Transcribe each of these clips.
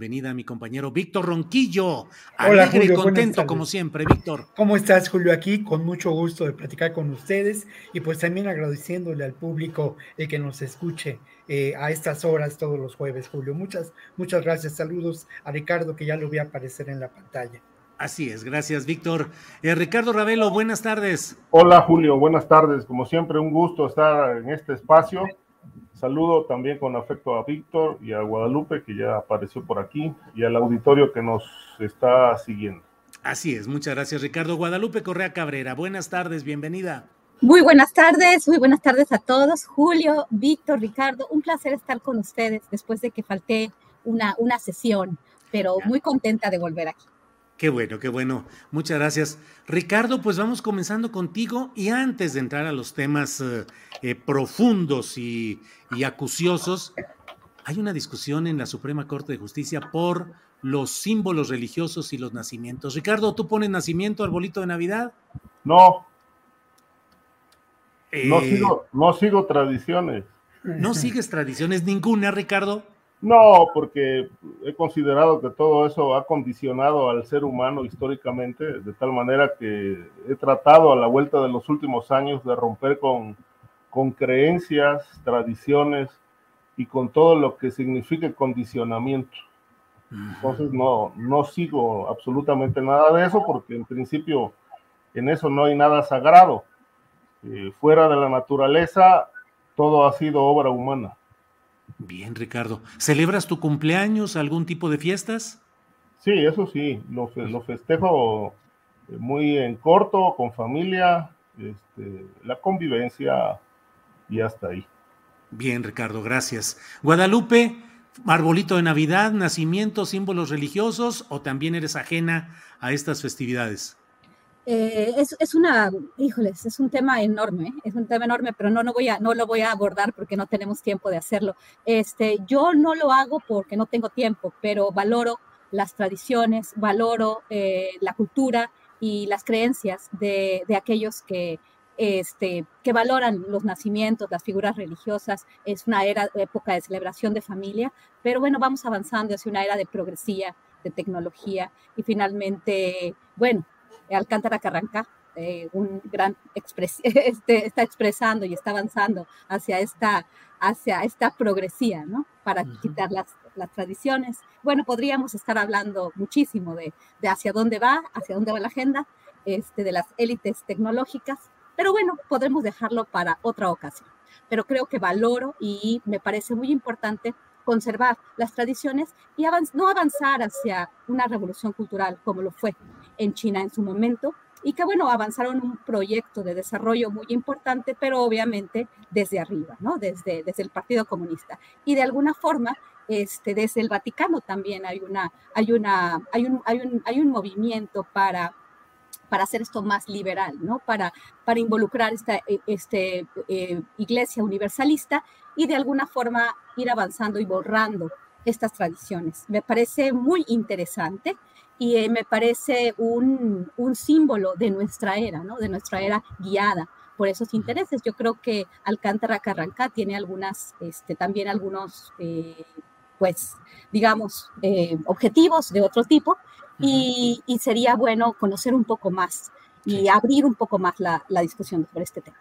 Bienvenida mi compañero Víctor Ronquillo. Hola, Alegre y Julio, contento como siempre, Víctor. ¿Cómo estás, Julio? Aquí con mucho gusto de platicar con ustedes y pues también agradeciéndole al público el que nos escuche eh, a estas horas todos los jueves, Julio. Muchas, muchas gracias. Saludos a Ricardo que ya lo voy a aparecer en la pantalla. Así es, gracias, Víctor. Eh, Ricardo Ravelo, buenas tardes. Hola Julio, buenas tardes. Como siempre, un gusto estar en este espacio. Saludo también con afecto a Víctor y a Guadalupe, que ya apareció por aquí, y al auditorio que nos está siguiendo. Así es, muchas gracias, Ricardo. Guadalupe Correa Cabrera, buenas tardes, bienvenida. Muy buenas tardes, muy buenas tardes a todos. Julio, Víctor, Ricardo, un placer estar con ustedes después de que falté una, una sesión, pero muy contenta de volver aquí. Qué bueno, qué bueno. Muchas gracias. Ricardo, pues vamos comenzando contigo y antes de entrar a los temas eh, eh, profundos y, y acuciosos, hay una discusión en la Suprema Corte de Justicia por los símbolos religiosos y los nacimientos. Ricardo, ¿tú pones nacimiento, arbolito de Navidad? No, no, Eh, sigo, no sigo tradiciones. ¿No sigues tradiciones ninguna, Ricardo? No, porque he considerado que todo eso ha condicionado al ser humano históricamente, de tal manera que he tratado a la vuelta de los últimos años de romper con, con creencias, tradiciones y con todo lo que significa condicionamiento. Entonces no, no sigo absolutamente nada de eso porque en principio en eso no hay nada sagrado. Eh, fuera de la naturaleza, todo ha sido obra humana. Bien, Ricardo. ¿Celebras tu cumpleaños, algún tipo de fiestas? Sí, eso sí, lo, fe- lo festejo eh, muy en corto, con familia, este, la convivencia y hasta ahí. Bien, Ricardo, gracias. Guadalupe, arbolito de Navidad, nacimiento, símbolos religiosos o también eres ajena a estas festividades? Eh, es, es una, híjoles, es un tema enorme, es un tema enorme, pero no, no, voy a, no lo voy a abordar porque no tenemos tiempo de hacerlo. Este, yo no lo hago porque no tengo tiempo, pero valoro las tradiciones, valoro eh, la cultura y las creencias de, de aquellos que, este, que valoran los nacimientos, las figuras religiosas. Es una era, época de celebración de familia, pero bueno, vamos avanzando hacia una era de progresía, de tecnología y finalmente, bueno, Alcántara Carranca, eh, un gran expres este, está expresando y está avanzando hacia esta, hacia esta progresía, ¿no? Para quitar las, las tradiciones. Bueno, podríamos estar hablando muchísimo de, de hacia dónde va, hacia dónde va la agenda, este, de las élites tecnológicas, pero bueno, podremos dejarlo para otra ocasión. Pero creo que valoro y me parece muy importante conservar las tradiciones y avanz- no avanzar hacia una revolución cultural como lo fue en China en su momento, y que bueno, avanzaron un proyecto de desarrollo muy importante, pero obviamente desde arriba, ¿no? Desde, desde el Partido Comunista. Y de alguna forma, este, desde el Vaticano también hay, una, hay, una, hay, un, hay, un, hay un movimiento para para hacer esto más liberal, ¿no? Para, para involucrar esta eh, este, eh, iglesia universalista y de alguna forma ir avanzando y borrando estas tradiciones. Me parece muy interesante y eh, me parece un, un, símbolo de nuestra era, ¿no? De nuestra era guiada por esos intereses. Yo creo que Alcántara Carrancá tiene algunas, este, también algunos, eh, pues, digamos, eh, objetivos de otro tipo y, sería bueno conocer un poco más y abrir un poco más la, la discusión sobre este tema.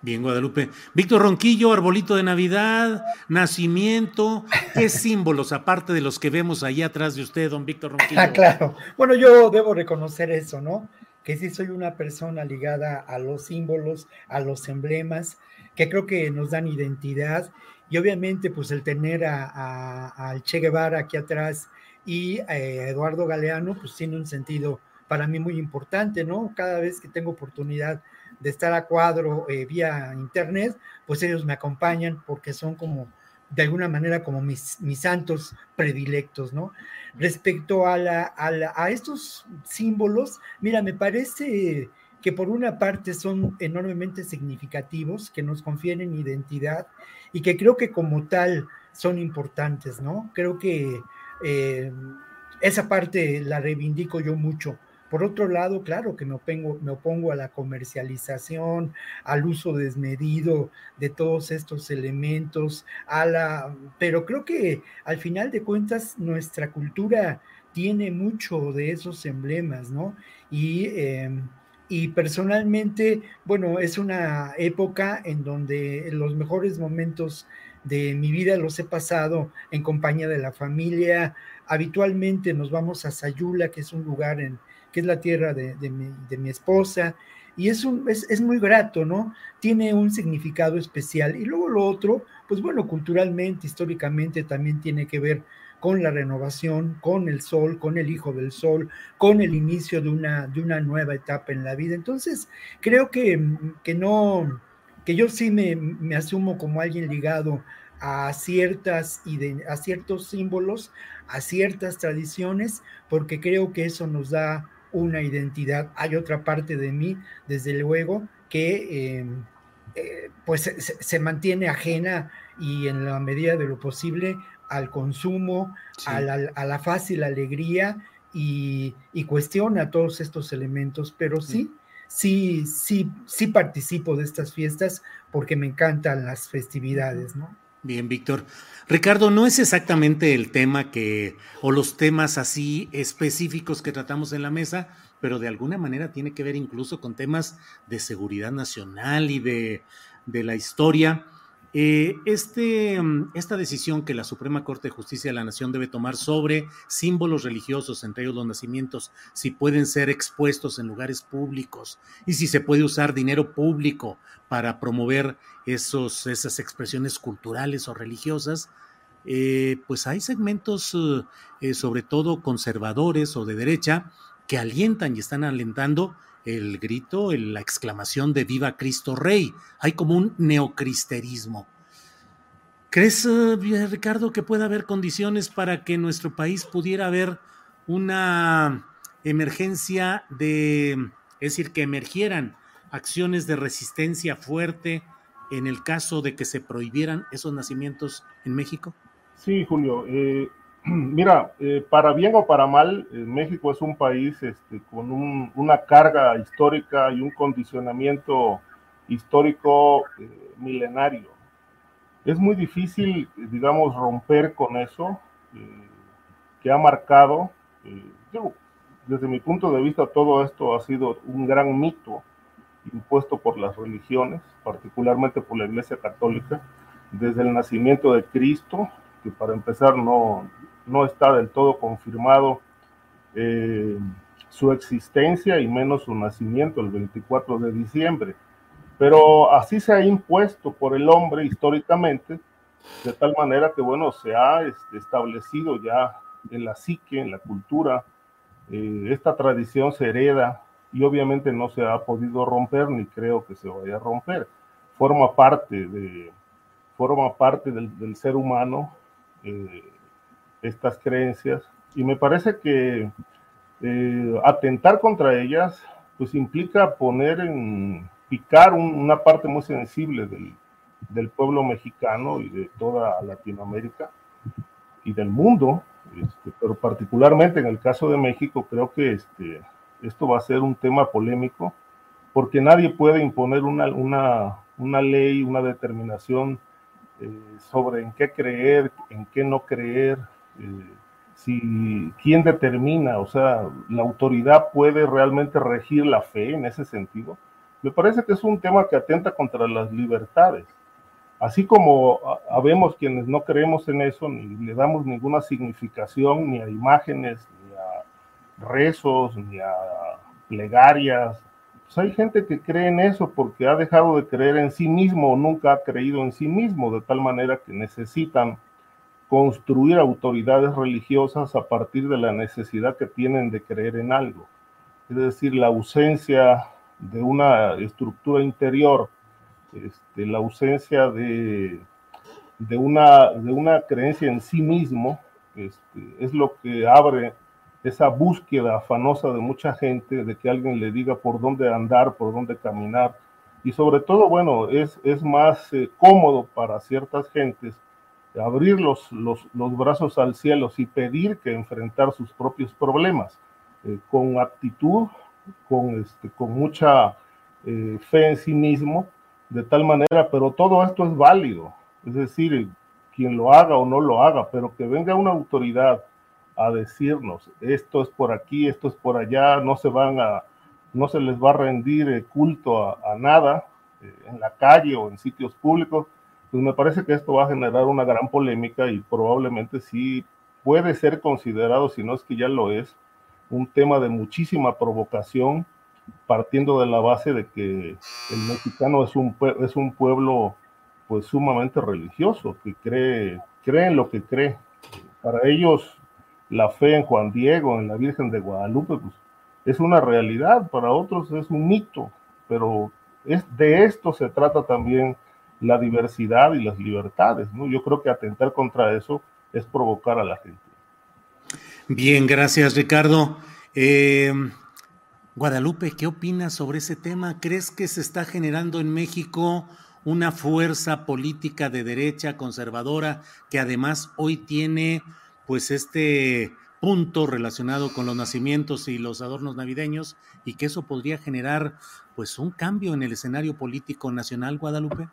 Bien, Guadalupe. Víctor Ronquillo, arbolito de Navidad, nacimiento, ¿qué símbolos, aparte de los que vemos ahí atrás de usted, don Víctor Ronquillo? Ah, claro. Bueno, yo debo reconocer eso, ¿no? Que sí soy una persona ligada a los símbolos, a los emblemas, que creo que nos dan identidad. Y obviamente, pues el tener al Che Guevara aquí atrás y a Eduardo Galeano, pues tiene un sentido para mí muy importante, ¿no? Cada vez que tengo oportunidad de estar a cuadro eh, vía internet, pues ellos me acompañan porque son como, de alguna manera, como mis, mis santos predilectos, ¿no? Respecto a, la, a, estos símbolos, mira, me parece que por una parte son enormemente significativos, que nos confieren identidad y que creo que como tal son importantes, ¿no? Creo que eh, esa parte la reivindico yo mucho. Por otro lado, claro que me opongo, me opongo a la comercialización, al uso desmedido de todos estos elementos, a la, pero creo que al final de cuentas nuestra cultura tiene mucho de esos emblemas, ¿no? Y, em, y personalmente, bueno, es una época en donde los mejores momentos de mi vida los he pasado en compañía de la familia. Habitualmente nos vamos a Sayula, que es un lugar en, que es la tierra de, mi, esposa, y es, un, es, muy grato, ¿no? Tiene un significado especial. Y luego lo otro, pues bueno, culturalmente, históricamente también tiene que ver con la renovación, con el sol, con el hijo del sol, con el inicio de una, de una nueva etapa en la vida. Entonces, creo que, que no, que yo sí me, me asumo como alguien ligado a ciertas a ciertos símbolos, a ciertas tradiciones, porque creo que eso nos da una identidad. Hay otra parte de mí, desde luego, que em, eh, pues se, mantiene ajena y en la medida de lo posible al consumo, a, la, fácil alegría y, cuestiona todos estos elementos, pero sí, sí, sí, sí participo de estas fiestas porque me encantan las festividades, ¿no? Bien, Víctor. Ricardo, no es exactamente el tema que, o los temas así específicos que tratamos en la mesa, pero de alguna manera tiene que ver incluso con temas de seguridad nacional y de, de la historia. Eh, este, mm, esta decisión que la Suprema Corte de Justicia de la Nación debe tomar sobre símbolos religiosos, entre ellos los nacimientos, si pueden ser expuestos en lugares públicos y si se puede usar dinero público para promover esas expresiones culturales o religiosas, eh, pues hay segmentos, eh, sobre todo conservadores o de derecha, que alientan y están alentando el grito, la exclamación de Viva Cristo Rey. Hay como un neocristerismo. ¿Crees, eh, Ricardo, que pueda haber condiciones para que en nuestro país pudiera haber una emergencia de, es decir, que emergieran acciones de resistencia fuerte en el caso de que se prohibieran esos nacimientos en México? Sí, Julio. Eh, Mira, eh, para bien o para mal, eh, México es un país este, con una carga histórica y un condicionamiento histórico eh, milenario. Es muy difícil, digamos, romper con eso que ha marcado, desde mi punto de vista, todo esto ha sido un gran mito impuesto por las religiones, particularmente por la Iglesia Católica, desde el nacimiento de Cristo, que para empezar no, no está del todo confirmado eh, su existencia y menos su nacimiento el 24 de diciembre. Pero así se ha impuesto por el hombre históricamente, de tal manera que, bueno, se ha este, establecido ya en la psique, en la cultura, eh, esta tradición se hereda y obviamente no se ha podido romper ni creo que se vaya a romper. Forma parte, de, forma parte del, ser humano. Eh, estas creencias. Y me parece que eh, atentar contra ellas pues implica poner en picar una parte muy sensible del, del, pueblo mexicano y de toda Latinoamérica y del mundo, este, pero particularmente en el caso de México creo que este, esto va a ser un tema polémico porque nadie puede imponer una, una, una ley, una determinación sobre en qué creer, en qué no creer, si quién determina, o sea, la autoridad puede realmente regir la fe en ese sentido. Me parece que es un tema que atenta contra las libertades. Así como habemos quienes no creemos en eso, ni le damos ninguna significación ni a imágenes, ni a rezos, ni a plegarias. Pues hay gente que cree en eso porque ha dejado de creer en sí mismo o nunca ha creído en sí mismo, de tal manera que necesitan construir autoridades religiosas a partir de la necesidad que tienen de creer en algo. Es decir, la ausencia de una estructura interior este, la ausencia de, de, una, de una creencia en sí mismo, este, es lo que abre esa búsqueda afanosa de mucha gente de que alguien le diga por dónde andar, por dónde caminar. Y sobre todo, bueno, es, es más eh, cómodo para ciertas gentes abrir los, los, los, brazos al cielo y pedir que enfrentar sus propios problemas eh, con actitud, con, este, con mucha eh, fe en sí mismo de tal manera, pero todo esto es válido, es decir, quien lo haga o no lo haga, pero que venga una autoridad a decirnos, esto es por aquí, esto es por allá, no se van a, no se les va a rendir eh, culto a, nada eh, en la calle o en sitios públicos, pues me parece que esto va a generar una gran polémica y probablemente sí puede ser considerado, si no es que ya lo es, un tema de muchísima provocación partiendo de la base de que el mexicano es un, es un pueblo pues sumamente religioso, que cree, cree en lo que cree. Para ellos la fe en Juan Diego, en la Virgen de Guadalupe, pues es una realidad, para otros es un mito, pero es, de esto se trata también la diversidad y las libertades, ¿no? Yo creo que atentar contra eso es provocar a la gente. Bien, gracias Ricardo. Eh, Guadalupe, ¿qué opinas sobre ese tema? ¿Crees que se está generando en México una fuerza política de derecha conservadora que además hoy tiene pues este punto relacionado con los nacimientos y los adornos navideños y que eso podría generar pues un cambio en el escenario político nacional, Guadalupe?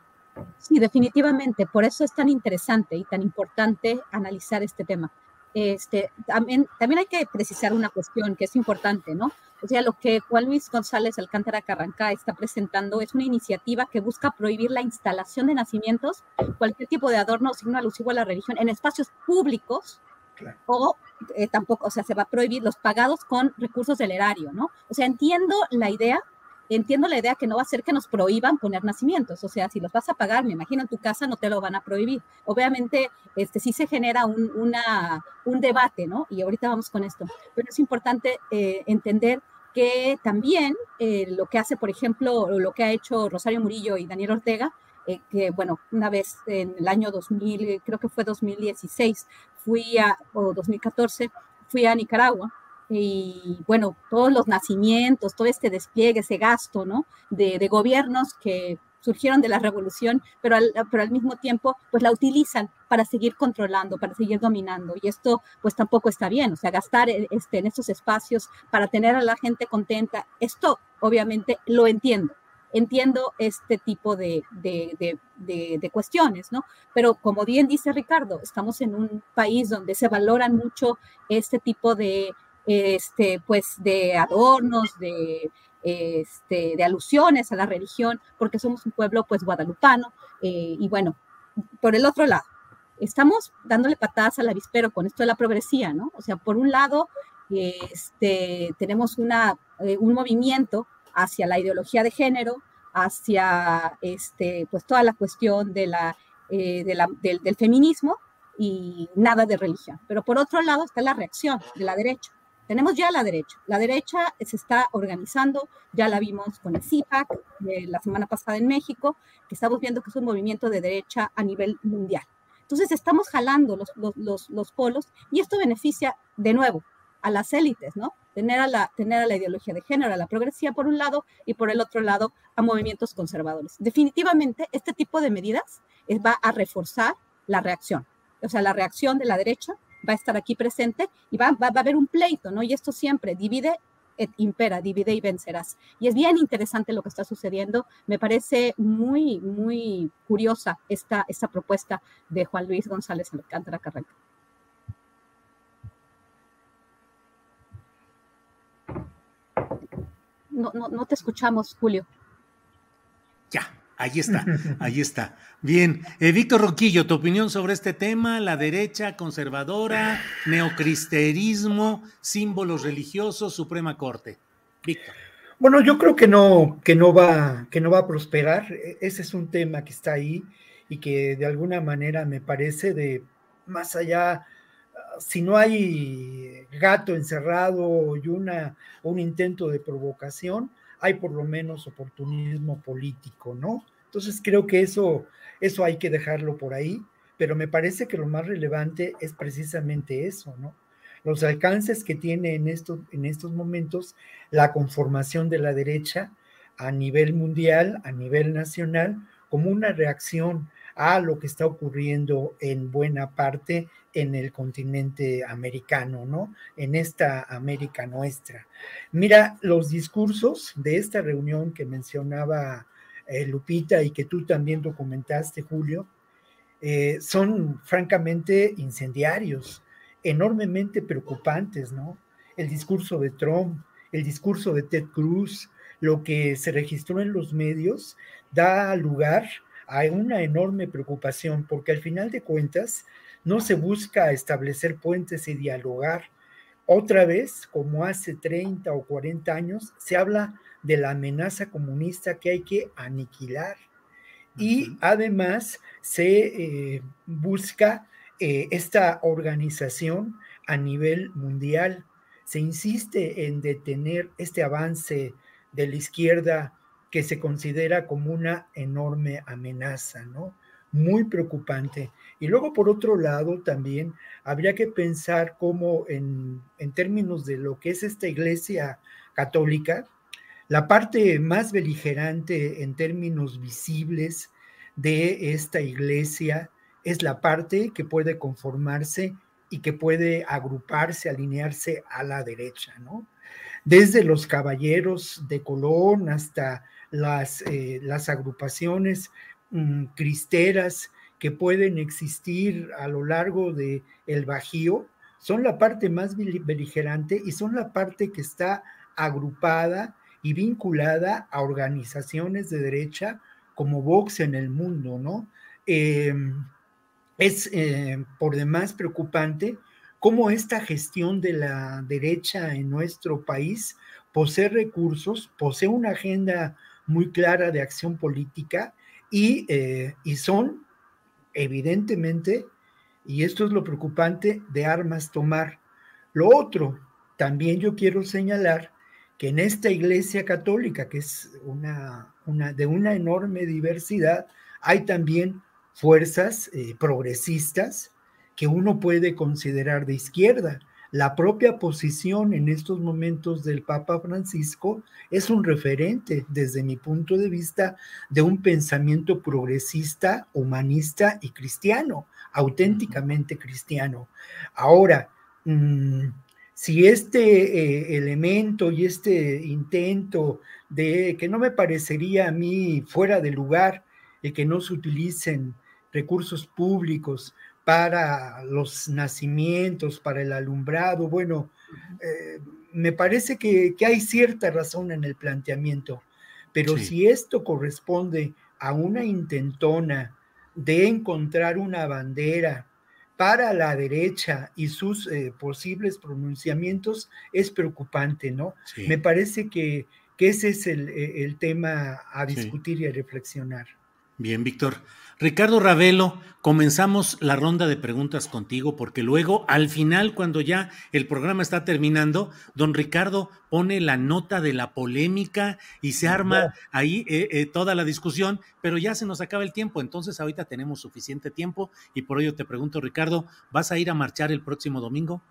Sí, definitivamente. Por eso es tan interesante y tan importante analizar este tema. Este, también, también hay que precisar una cuestión que es importante, ¿no? O sea, lo que Juan Luis González Alcántara Carranca está presentando es una iniciativa que busca prohibir la instalación de nacimientos, cualquier tipo de adorno o signo alusivo a la religión en espacios públicos o eh, tampoco, o sea, se va a prohibir los pagados con recursos del erario, ¿no? O sea, entiendo la idea, entiendo la idea que no va a ser que nos prohíban poner nacimientos, o sea, si los vas a pagar, me imagino en tu casa no te lo van a prohibir. Obviamente, este sí se genera un, una, un debate, ¿no? Y ahorita vamos con esto, pero es importante eh, entender que también eh, lo que hace, por ejemplo, lo que ha hecho Rosario Murillo y Daniel Ortega, eh, que bueno, una vez en el año 2000, creo que fue 2016, fui a, o 2014, fui a Nicaragua y bueno, todos los nacimientos, todo este despliegue, ese gasto, ¿no? De, de gobiernos que surgieron de la revolución, pero al, pero al mismo tiempo pues la utilizan para seguir controlando, para seguir dominando. Y esto pues tampoco está bien, o sea, gastar este, en estos espacios para tener a la gente contenta, esto obviamente lo entiendo. Entiendo este tipo de, de, de, de cuestiones, ¿no? Pero como bien dice Ricardo, estamos en un país donde se valoran mucho este tipo de, este, pues, de adornos, de, este, de alusiones a la religión, porque somos un pueblo pues guadalupano. Eh, y bueno, por el otro lado, estamos dándole patadas al avispero con esto de la progresía, ¿no? O sea, por un lado, este, tenemos eh, un movimiento hacia la ideología de género, hacia este, pues toda la cuestión de la, eh, del, del feminismo y nada de religión. Pero por otro lado está la reacción de la derecha tenemos ya la derecha. La derecha se está organizando, ya la vimos con el CIPAC la semana pasada en México, que estamos viendo que es un movimiento de derecha a nivel mundial. Entonces estamos jalando los, los, los, polos y esto beneficia de nuevo a las élites, ¿no? Tener a, la, tener a la ideología de género, a la progresía por un lado y por el otro lado a movimientos conservadores. Definitivamente este tipo de medidas va a reforzar la reacción, o sea, la reacción de la derecha va a estar aquí presente y va, va, a haber un pleito, ¿no? Y esto siempre divide impera, divide y vencerás. Y es bien interesante lo que está sucediendo. Me parece muy, muy curiosa esta, esta propuesta de Juan Luis González Alcántara Carranca. No, no, no te escuchamos, Julio. Ya, Ahí está, ahí está. Bien, eh, Víctor Roquillo, tu opinión sobre este tema, la derecha conservadora, neocristerismo, símbolos religiosos, Suprema Corte. Víctor. Bueno, yo creo que no, que no va, que no va a prosperar. E, ese es un tema que está ahí y que de alguna manera me parece de más allá, si no hay gato encerrado y una, un intento de provocación, hay por lo menos oportunismo político, ¿no? Entonces creo que eso, eso hay que dejarlo por ahí, pero me parece que lo más relevante es precisamente eso, ¿no? Los alcances que tiene en estos, en estos momentos la conformación de la derecha a nivel mundial, a nivel nacional, como una reacción a lo que está ocurriendo en buena parte en el continente americano, ¿no? En esta América nuestra. Mira, los discursos de esta reunión que mencionaba eh, Lupita y que tú también documentaste, Julio, eh, son francamente incendiarios, enormemente preocupantes, ¿no? El discurso de Trump, el discurso de Ted Cruz, lo que se registró en los medios, da lugar hay una enorme preocupación porque al final de cuentas no se busca establecer puentes y dialogar. Otra vez, como hace 30 o 40 años, se habla de la amenaza comunista que hay que aniquilar. Y además se eh, busca eh, esta organización a nivel mundial. Se insiste en detener este avance de la izquierda que se considera como una enorme amenaza, ¿no? Muy preocupante. Y luego, por otro lado, también habría que pensar cómo en, en términos de lo que es esta iglesia católica, la parte más beligerante en términos visibles de esta iglesia es la parte que puede conformarse y que puede agruparse, alinearse a la derecha, ¿no? Desde los caballeros de Colón hasta las, eh, las agrupaciones mm, cristeras que pueden existir a lo largo del el Bajío son la parte más beligerante y son la parte que está agrupada y vinculada a organizaciones de derecha como Vox en el mundo, ¿no? Em, es eh, por demás preocupante cómo esta gestión de la derecha en nuestro país posee recursos, posee una agenda muy clara de acción política y, eh, y son evidentemente, y esto es lo preocupante, de armas tomar. Lo otro, también yo quiero señalar que en esta iglesia católica, que es una, una de una enorme diversidad, hay también fuerzas eh, progresistas que uno puede considerar de izquierda. La propia posición en estos momentos del Papa Francisco es un referente, desde mi punto de vista, de un pensamiento progresista, humanista y cristiano, auténticamente cristiano. Ahora, mm, si este eh, elemento y este intento de que no me parecería a mí fuera de lugar el que no se utilicen recursos públicos para los nacimientos, para el alumbrado. Bueno, eh, me parece que, hay cierta razón en el planteamiento, pero si esto corresponde a una intentona de encontrar una bandera para la derecha y sus eh, posibles pronunciamientos, es preocupante, ¿no? Me parece que, ese es el, el tema a discutir y a reflexionar. Bien, Víctor. Ricardo Ravelo, comenzamos la ronda de preguntas contigo porque luego al final, cuando ya el programa está terminando, don Ricardo pone la nota de la polémica y se arma ahí eh, eh, toda la discusión, pero ya se nos acaba el tiempo, entonces ahorita tenemos suficiente tiempo y por ello te pregunto, Ricardo, ¿vas a ir a marchar el próximo domingo?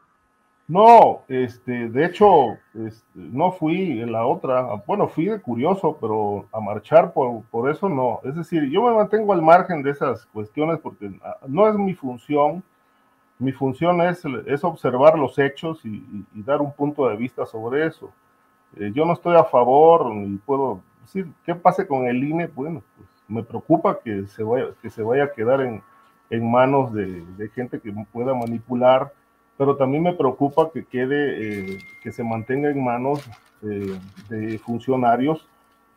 No, este, de hecho, este, no fui en la otra, bueno, fui de curioso, pero a marchar por, por, eso no. Es decir, yo me mantengo al margen de esas cuestiones porque ah, no es mi función. Mi función es, es observar los hechos y, dar un punto de vista sobre eso. Eh, yo no estoy a favor, ni puedo decir, ¿qué pase con el INE? Bueno, pues me preocupa que se vaya, que se vaya a quedar en, en manos de, de, gente que pueda manipular, pero también me preocupa que quede, eh, que se mantenga en manos eh, de funcionarios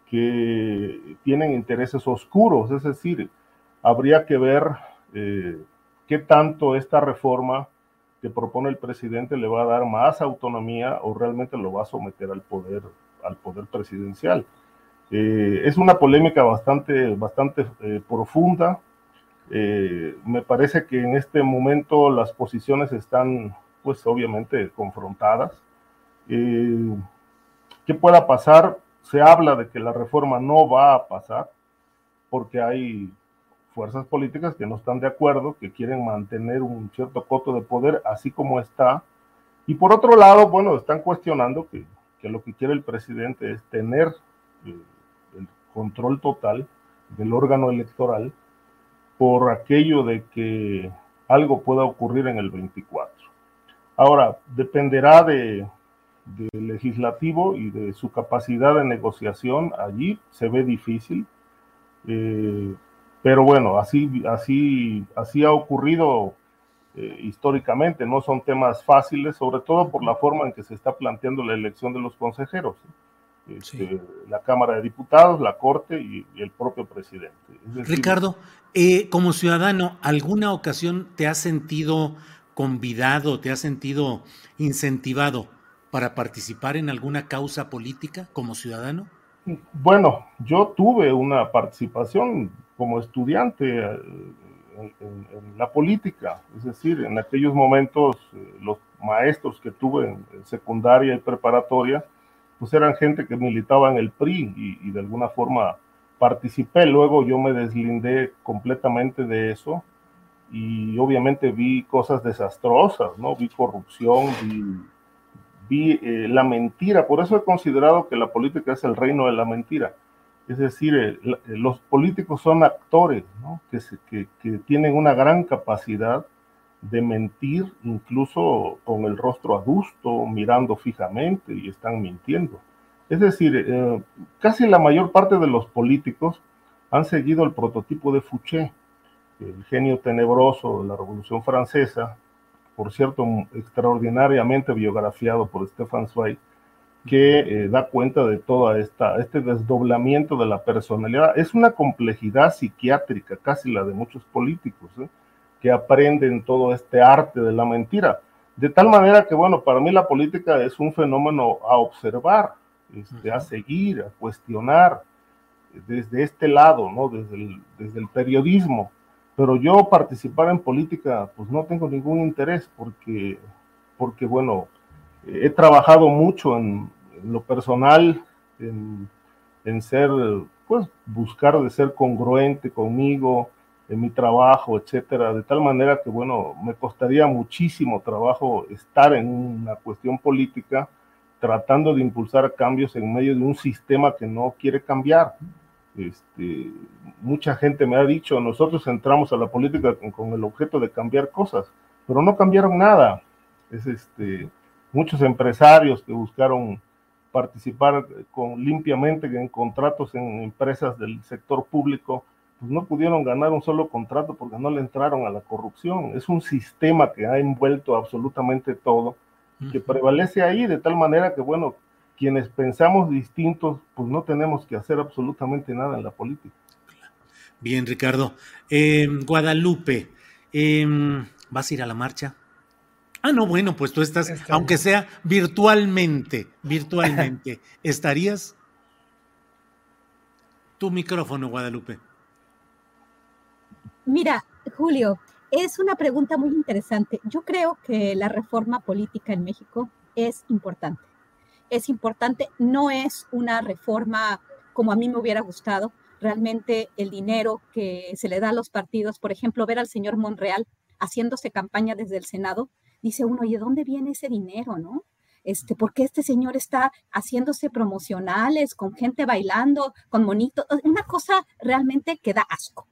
que tienen intereses oscuros, es decir, habría que ver eh, qué tanto esta reforma que propone el presidente le va a dar más autonomía o realmente lo va a someter al poder, al poder presidencial. Es una polémica bastante, bastante profunda. Eh, me parece que en este momento las posiciones están, pues obviamente, confrontadas. Eh, ¿Qué pueda pasar? Se habla de que la reforma no va a pasar porque hay fuerzas políticas que no están de acuerdo, que quieren mantener un cierto coto de poder así como está. Y por otro lado, bueno, están cuestionando que, lo que quiere el presidente es tener eh, el control total del órgano electoral por aquello de que algo pueda ocurrir en el 24. Ahora, dependerá de, del legislativo y de su capacidad de negociación. Allí se ve difícil. Eh, pero bueno, así, así, así ha ocurrido eh, históricamente. No son temas fáciles, sobre todo por la forma en que se está planteando la elección de los consejeros. Este, sí. La Cámara de Diputados, la Corte y, y el propio presidente. Decir, Ricardo, eh, como ciudadano, ¿alguna ocasión te has sentido convidado, te has sentido incentivado para participar en alguna causa política como ciudadano? Bueno, yo tuve una participación como estudiante en, en, en, la política, es decir, en aquellos momentos eh, los maestros que tuve en, secundaria y preparatoria, pues eran gente que militaba en el PRI y, y, de alguna forma participé, luego yo me deslindé completamente de eso y obviamente vi cosas desastrosas, ¿no? Vi corrupción, vi, vi eh, la mentira, por eso he considerado que la política es el reino de la mentira es decir, eh, los políticos son actores ¿no? que, se, que, que, tienen una gran capacidad de mentir, incluso con el rostro adusto, mirando fijamente y están mintiendo. Es decir, eh, casi la mayor parte de los políticos han seguido el prototipo de Fouché, el genio tenebroso de la Revolución Francesa, por cierto, extraordinariamente biografiado por Stefan Zweig, que eh, da cuenta de esta, este desdoblamiento de la personalidad. Es una complejidad psiquiátrica, casi la de muchos políticos, ¿eh? Que aprenden todo este arte de la mentira. De tal manera que, bueno, para mí la política es un fenómeno a observar, este, a seguir, a cuestionar desde este lado, ¿no? Desde el, desde el periodismo. Pero yo participar en política, pues no tengo ningún interés porque, porque bueno, he trabajado mucho en, en lo personal, en, en, ser, pues, buscar de ser congruente conmigo, en mi trabajo, etcétera, de tal manera que, bueno, me costaría muchísimo trabajo estar en una cuestión política tratando de impulsar cambios en medio de un sistema que no quiere cambiar. Este, mucha gente me ha dicho, nosotros entramos a la política con, con el objeto de cambiar cosas, pero no cambiaron nada. Es este, muchos empresarios que buscaron participar con, limpiamente en contratos en empresas del sector público, pues no pudieron ganar un solo contrato porque no le entraron a la corrupción. Es un sistema que ha envuelto absolutamente todo, que prevalece ahí de tal manera que, bueno, quienes pensamos distintos, pues no tenemos que hacer absolutamente nada en la política. Bien, Ricardo. Eh, Guadalupe, eh, ¿vas a ir a la marcha? Ah, no, bueno, pues tú estás, Está aunque bien. sea virtualmente, virtualmente, ¿estarías? Tu micrófono, Guadalupe. Mira, Julio, es una pregunta muy interesante. Yo creo que la reforma política en México es importante. Es importante, no es una reforma como a mí me hubiera gustado. Realmente el dinero que se le da a los partidos, por ejemplo, ver al señor Monreal haciéndose campaña desde el Senado, dice uno, ¿y de dónde viene ese dinero, no? Este, ¿Por qué este señor está haciéndose promocionales con gente bailando, con monitos? Una cosa realmente que da asco,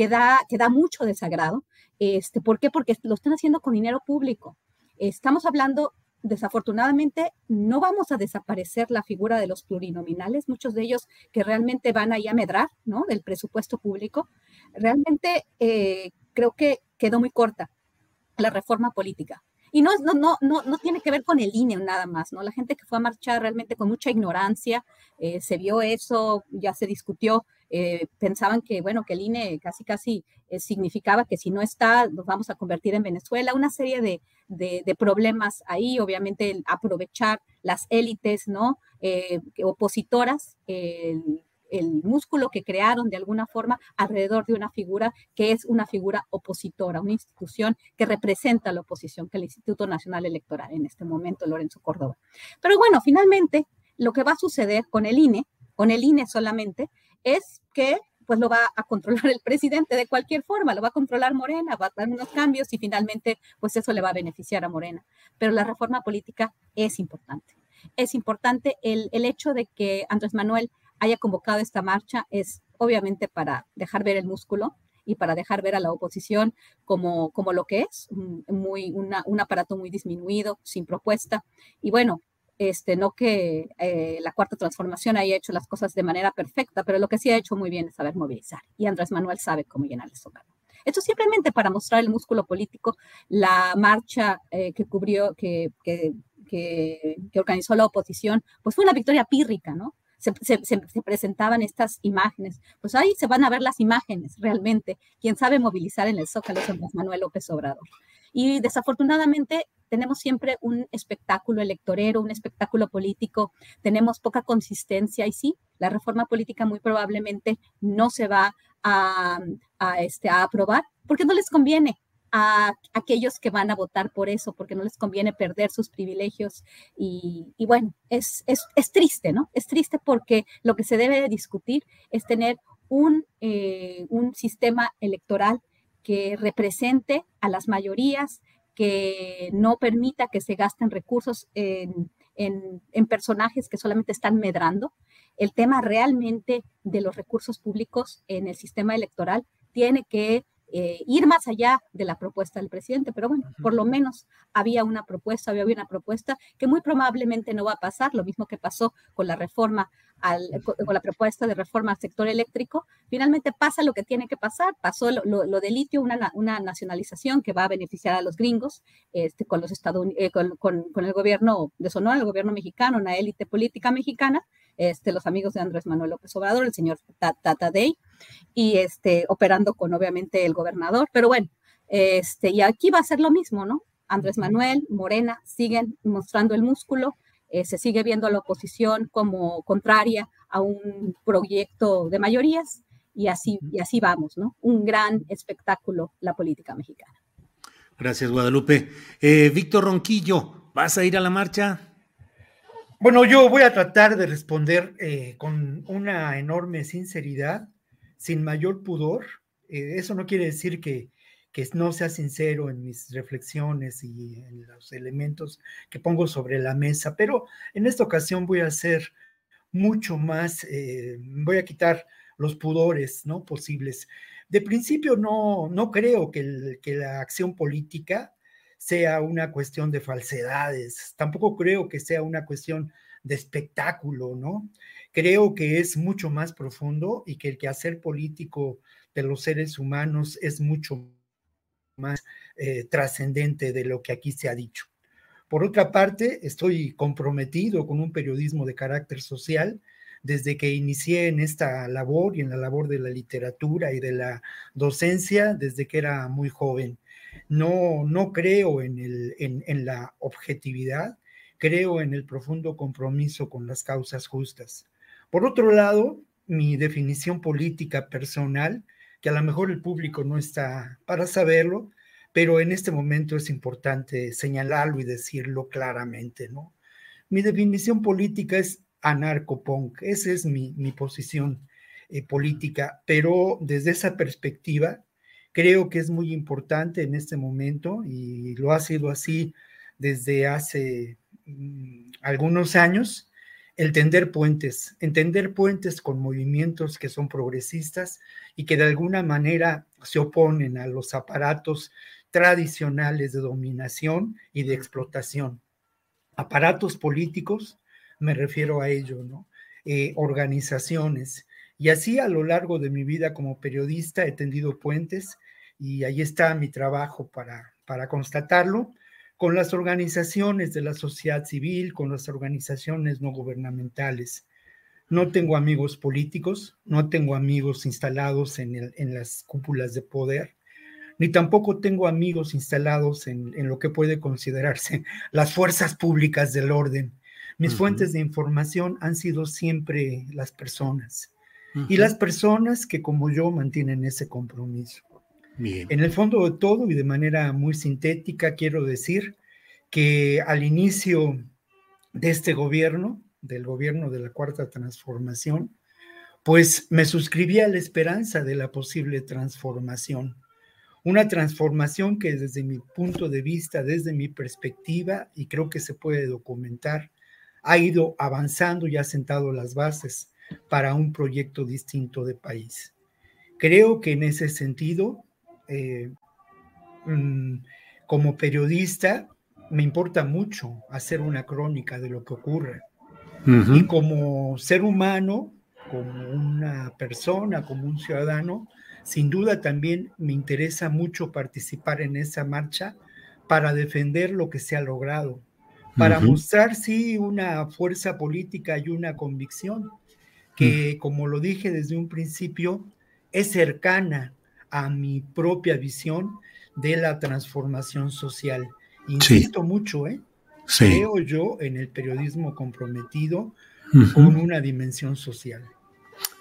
que da, que da mucho desagrado. Este, ¿Por qué? Porque lo están haciendo con dinero público. Estamos hablando desafortunadamente no vamos a desaparecer la figura de los plurinominales, muchos de ellos que realmente van ahí a medrar, ¿no? Del presupuesto público. Realmente eh, creo que quedó muy corta la reforma política. Y no, no, no, no, no tiene que ver con el INE nada más, ¿no? La gente que fue a marchar realmente con mucha ignorancia, eh, se vio eso, ya se discutió, eh, pensaban que, bueno, que el INE casi, casi eh, significaba que si no está, nos vamos a convertir en Venezuela, una serie de, de, problemas ahí, obviamente aprovechar las élites, ¿no? opositoras, el el músculo que crearon de alguna forma alrededor de una figura que es una figura opositora, una institución que representa la oposición, que el Instituto Nacional Electoral en este momento, Lorenzo Córdoba. Pero bueno, finalmente lo que va a suceder con el INE, con el INE solamente, es que pues lo va a controlar el presidente de cualquier forma, lo va a controlar Morena, va a dar unos cambios y finalmente pues eso le va a beneficiar a Morena. Pero la reforma política es importante. Es importante el, el hecho de que Andrés Manuel haya convocado esta marcha es obviamente para dejar ver el músculo y para dejar ver a la oposición como, como lo que es, muy, un aparato muy disminuido, sin propuesta. Y bueno, este, no que eh, la cuarta transformación haya hecho las cosas de manera perfecta, pero lo que sí ha hecho muy bien es saber movilizar. Y Andrés Manuel sabe cómo llenar el zócalo. Esto simplemente para mostrar el músculo político, la marcha eh, que cubrió, que, que, que, organizó la oposición, pues fue una victoria pírrica, ¿no? se, presentaban estas imágenes. Pues ahí se van a ver las imágenes realmente. Quien sabe movilizar en el Zócalo es Andrés Manuel López Obrador. Y desafortunadamente tenemos siempre un espectáculo electorero, un espectáculo político, tenemos poca consistencia y sí, la reforma política muy probablemente no se va a, este, aprobar porque no les conviene a aquellos que van a votar por eso, porque no les conviene perder sus privilegios. Y, bueno, es, es, es, triste, ¿no? Es triste porque lo que se debe de discutir es tener un, eh, un sistema electoral que represente a las mayorías, que no permita que se gasten recursos en, en, personajes que solamente están medrando. El tema realmente de los recursos públicos en el sistema electoral tiene que eh, ir más allá de la propuesta del presidente, pero bueno, por lo menos había una propuesta, había una propuesta que muy probablemente no va a pasar, lo mismo que pasó con la reforma, al, con la propuesta de reforma al sector eléctrico, finalmente pasa lo que tiene que pasar, pasó lo, lo, de litio, una, una, nacionalización que va a beneficiar a los gringos, este, con, los eh, con, con, el gobierno de Sonora, el gobierno mexicano, una élite política mexicana, este, los amigos de Andrés Manuel López Obrador, el señor Tata Day, y este, operando con obviamente el gobernador, pero bueno, este, y aquí va a ser lo mismo, ¿no? Andrés Manuel, Morena, siguen mostrando el músculo, eh, se sigue viendo a la oposición como contraria a un proyecto de mayorías y así, y así vamos, ¿no? Un gran espectáculo la política mexicana. Gracias, Guadalupe. Eh, Víctor Ronquillo, ¿vas a ir a la marcha? Bueno, yo voy a tratar de responder eh, con una enorme sinceridad sin mayor pudor. Eh, eso no quiere decir que, no sea sincero en mis reflexiones y en los elementos que pongo sobre la mesa, pero en esta ocasión voy a ser mucho más, eh, voy a quitar los pudores no posibles. De principio no, no creo que la acción política sea una cuestión de falsedades, tampoco creo que sea una cuestión de espectáculo, ¿no? Creo que es mucho más profundo y que el quehacer político de los seres humanos es mucho más eh, trascendente de lo que aquí se ha dicho. Por otra parte, estoy comprometido con un periodismo de carácter social desde que inicié en esta labor y en la labor de la literatura y de la docencia desde que era muy joven. No, no creo en, el, en, la objetividad, creo en el profundo compromiso con las causas justas. Por otro lado, mi definición política personal, que a lo mejor el público no está para saberlo, pero en este momento es importante señalarlo y decirlo claramente, ¿no? Mi definición política es anarcopunk, esa es mi, posición eh, política, pero desde esa perspectiva creo que es muy importante en este momento y lo ha sido así desde hace mm, algunos años, el tender puentes, entender puentes con movimientos que son progresistas y que de alguna manera se oponen a los aparatos tradicionales de dominación y de explotación. aparatos políticos, me refiero a ello, ¿no? Eh, organizaciones. Y así a lo largo de mi vida como periodista he tendido puentes y ahí está mi trabajo para, para constatarlo con las organizaciones de la sociedad civil, con las organizaciones no gubernamentales. No tengo amigos políticos, no tengo amigos instalados en, en las cúpulas de poder, ni tampoco tengo amigos instalados en, en, lo que puede considerarse las fuerzas públicas del orden. Mis uh -huh. fuentes de información han sido siempre las personas uh -huh. y las personas que como yo mantienen ese compromiso. Bien. En el fondo de todo y de manera muy sintética, quiero decir que al inicio de este gobierno, del gobierno de la Cuarta Transformación, pues me suscribí a la esperanza de la posible transformación. Una transformación que desde mi punto de vista, desde mi perspectiva, y creo que se puede documentar, ha ido avanzando y ha sentado las bases para un proyecto distinto de país. Creo que en ese sentido eh, mm, como periodista me importa mucho hacer una crónica de lo que ocurre. Uh -huh. Y como ser humano, como una persona, como un ciudadano, sin duda también me interesa mucho participar en esa marcha para defender lo que se ha logrado, para uh -huh. mostrar, sí, una fuerza política y una convicción que, uh -huh. como lo dije desde un principio, es cercana a mi propia visión de la transformación social. Insisto sí. mucho, ¿eh? Sí. Creo yo en el periodismo comprometido uh -huh. con una dimensión social.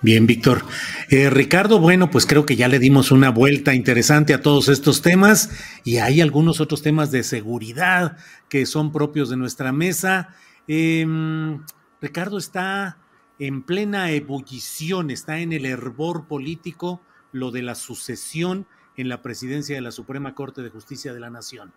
Bien, Víctor. Eh, Ricardo, bueno, pues creo que ya le dimos una vuelta interesante a todos estos temas y hay algunos otros temas de seguridad que son propios de nuestra mesa. Eh, Ricardo está en plena ebullición, está en el hervor político lo de la sucesión en la presidencia de la Suprema Corte de Justicia de la Nación.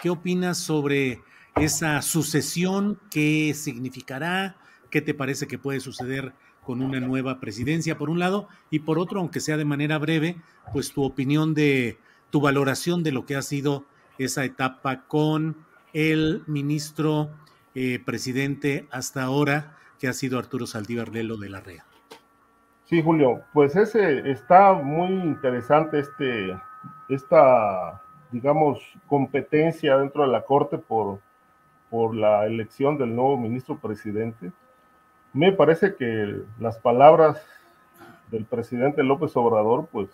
¿Qué opinas sobre esa sucesión? ¿Qué significará? ¿Qué te parece que puede suceder con una nueva presidencia, por un lado? Y por otro, aunque sea de manera breve, pues tu opinión de tu valoración de lo que ha sido esa etapa con el ministro eh, presidente hasta ahora, que ha sido Arturo Saldívar Lelo de la REA. Sí, Julio, pues ese está muy interesante este, esta, digamos, competencia dentro de la Corte por, por la elección del nuevo ministro presidente. Me parece que las palabras del presidente López Obrador, pues,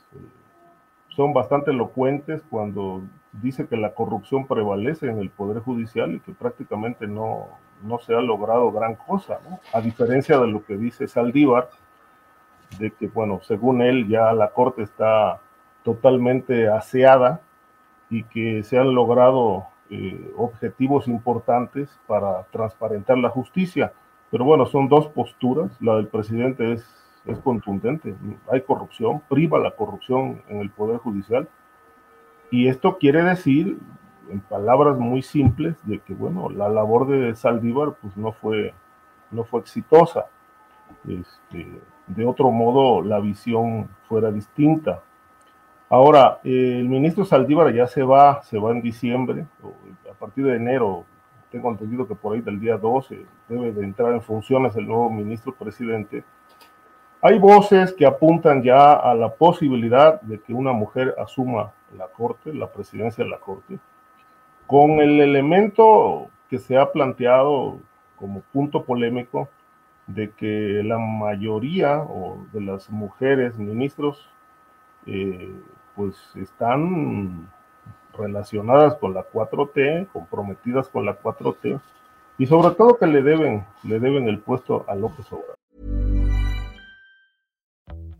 son bastante elocuentes cuando dice que la corrupción prevalece en el Poder Judicial y que prácticamente no, no se ha logrado gran cosa, ¿no? A diferencia de lo que dice Saldívar, de que, bueno, según él ya la Corte está totalmente aseada y que se han logrado eh, objetivos importantes para transparentar la justicia. Pero bueno, son dos posturas. La del presidente es, es contundente. Hay corrupción, priva la corrupción en el Poder Judicial. Y esto quiere decir, en palabras muy simples, de que, bueno, la labor de Saldívar pues no fue, no fue exitosa. Este, de otro modo la visión fuera distinta. Ahora, eh, el ministro Saldívar ya se va, se va en diciembre, a partir de enero, tengo entendido que por ahí del día 12 debe de entrar en funciones el nuevo ministro presidente. Hay voces que apuntan ya a la posibilidad de que una mujer asuma la Corte, la presidencia de la Corte, con el elemento que se ha planteado como punto polémico de que la mayoría o de las mujeres ministros eh, pues están relacionadas con la 4T, comprometidas con la 4T y sobre todo que le deben le deben el puesto a López Obrador.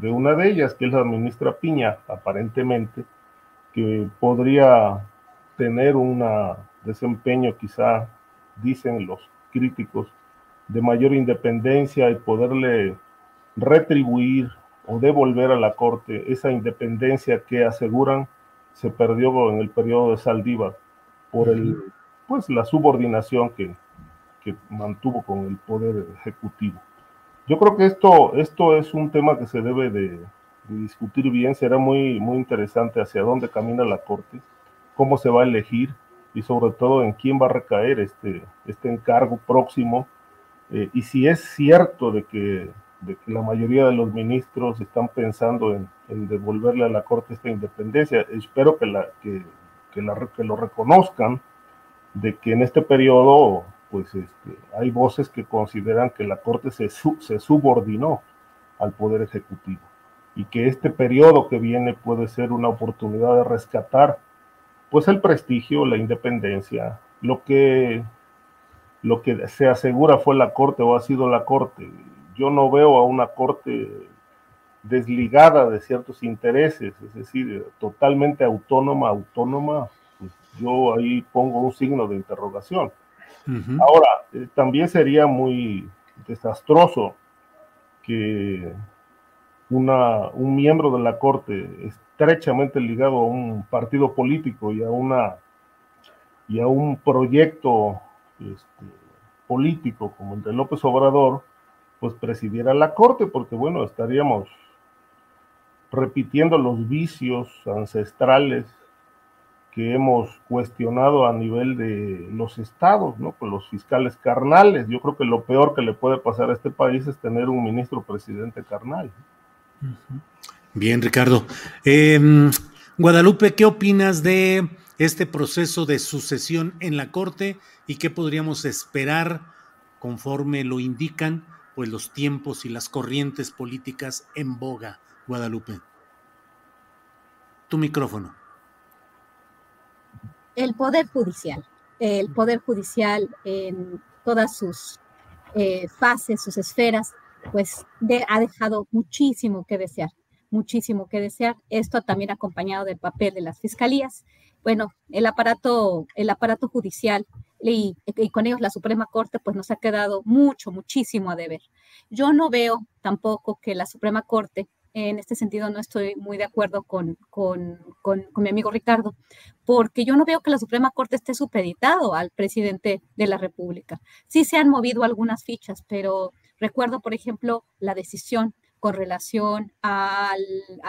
de una de ellas, que es la ministra Piña, aparentemente, que podría tener un desempeño, quizá, dicen los críticos, de mayor independencia y poderle retribuir o devolver a la Corte esa independencia que aseguran se perdió en el periodo de Saldívar por el, pues, la subordinación que, que mantuvo con el poder ejecutivo. Yo creo que esto, esto es un tema que se debe de, discutir bien. Será muy, muy interesante hacia dónde camina la Corte, cómo se va a elegir y sobre todo en quién va a recaer este, este encargo próximo. Eh, y si es cierto de que, de que, la mayoría de los ministros están pensando en, en, devolverle a la Corte esta independencia, espero que, la, que, que, la, que lo reconozcan, de que en este periodo pues este, hay voces que consideran que la Corte se, se subordinó al Poder Ejecutivo y que este periodo que viene puede ser una oportunidad de rescatar pues el prestigio, la independencia, lo que, lo que se asegura fue la Corte o ha sido la Corte. Yo no veo a una Corte desligada de ciertos intereses, es decir, totalmente autónoma, autónoma, pues yo ahí pongo un signo de interrogación. Ahora, eh, también sería muy desastroso que una, un miembro de la Corte estrechamente ligado a un partido político y a, una, y a un proyecto este, político como el de López Obrador, pues presidiera la Corte, porque bueno, estaríamos repitiendo los vicios ancestrales que hemos cuestionado a nivel de los estados, ¿no? Con los fiscales carnales. Yo creo que lo peor que le puede pasar a este país es tener un ministro presidente carnal. Bien, Ricardo. Em, Guadalupe, ¿qué opinas de este proceso de sucesión en la Corte y qué podríamos esperar conforme lo indican pues los tiempos y las corrientes políticas en boga, Guadalupe? Tu micrófono el Poder Judicial. El Poder Judicial en todas sus eh, fases, sus esferas, pues ha dejado muchísimo que desear, muchísimo que desear. Esto también acompañado del papel de las fiscalías. Bueno, el aparato, el aparato judicial y, y, con ellos la Suprema Corte, pues nos ha quedado mucho, muchísimo a deber. Yo no veo tampoco que la Suprema Corte en este sentido no estoy muy de acuerdo con, con, con, mi amigo Ricardo, porque yo no veo que la Suprema Corte esté supeditado al presidente de la República. Sí se han movido algunas fichas, pero recuerdo, por ejemplo, la decisión con relación al,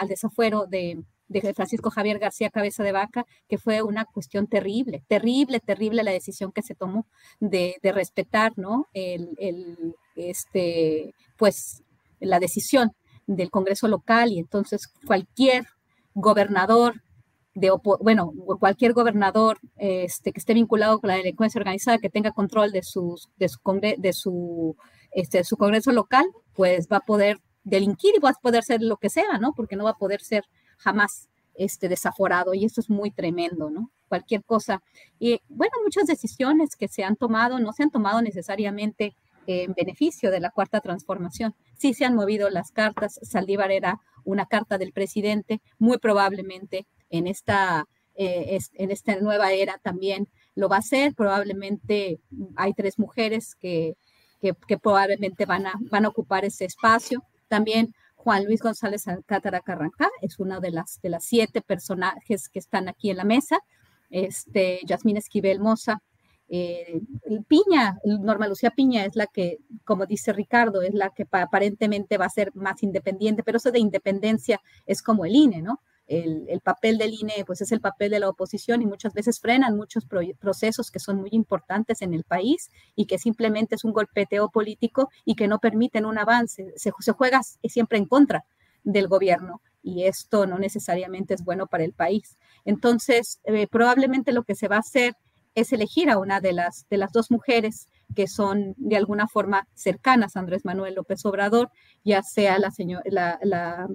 desafuero de, de Francisco Javier García Cabeza de Vaca, que fue una cuestión terrible, terrible, terrible la decisión que se tomó de, de respetar, ¿no? El, este, pues, la decisión del Congreso local y entonces cualquier gobernador de bueno, cualquier gobernador este, que esté vinculado con la delincuencia organizada, que tenga control de, sus, de, su, de su, este, su Congreso local, pues va a poder delinquir y va a poder ser lo que sea, ¿no? Porque no va a poder ser jamás este, desaforado y eso es muy tremendo, ¿no? Cualquier cosa. Y bueno, muchas decisiones que se han tomado no se han tomado necesariamente en beneficio de la cuarta transformación. Sí se han movido las cartas. Saldívar era una carta del presidente, muy probablemente en esta, eh, en esta nueva era también lo va a hacer. Probablemente hay tres mujeres que, que, probablemente van a, van a ocupar ese espacio. También Juan Luis González Cátara Carranca es uno de las, de las siete personajes que están aquí en la mesa. Este, Yasmín Esquivel Moza eh, Piña, Norma Lucía Piña es la que, como dice Ricardo, es la que aparentemente va a ser más independiente, pero eso de independencia es como el INE, ¿no? El, papel del INE, pues es el papel de la oposición y muchas veces frenan muchos procesos que son muy importantes en el país y que simplemente es un golpeteo político y que no permiten un avance. Se, se juega siempre en contra del gobierno y esto no necesariamente es bueno para el país. Entonces, eh, probablemente lo que se va a hacer es elegir a una de las, de las dos mujeres que son de alguna forma cercanas a Andrés Manuel López Obrador, ya sea la, señor, la, la,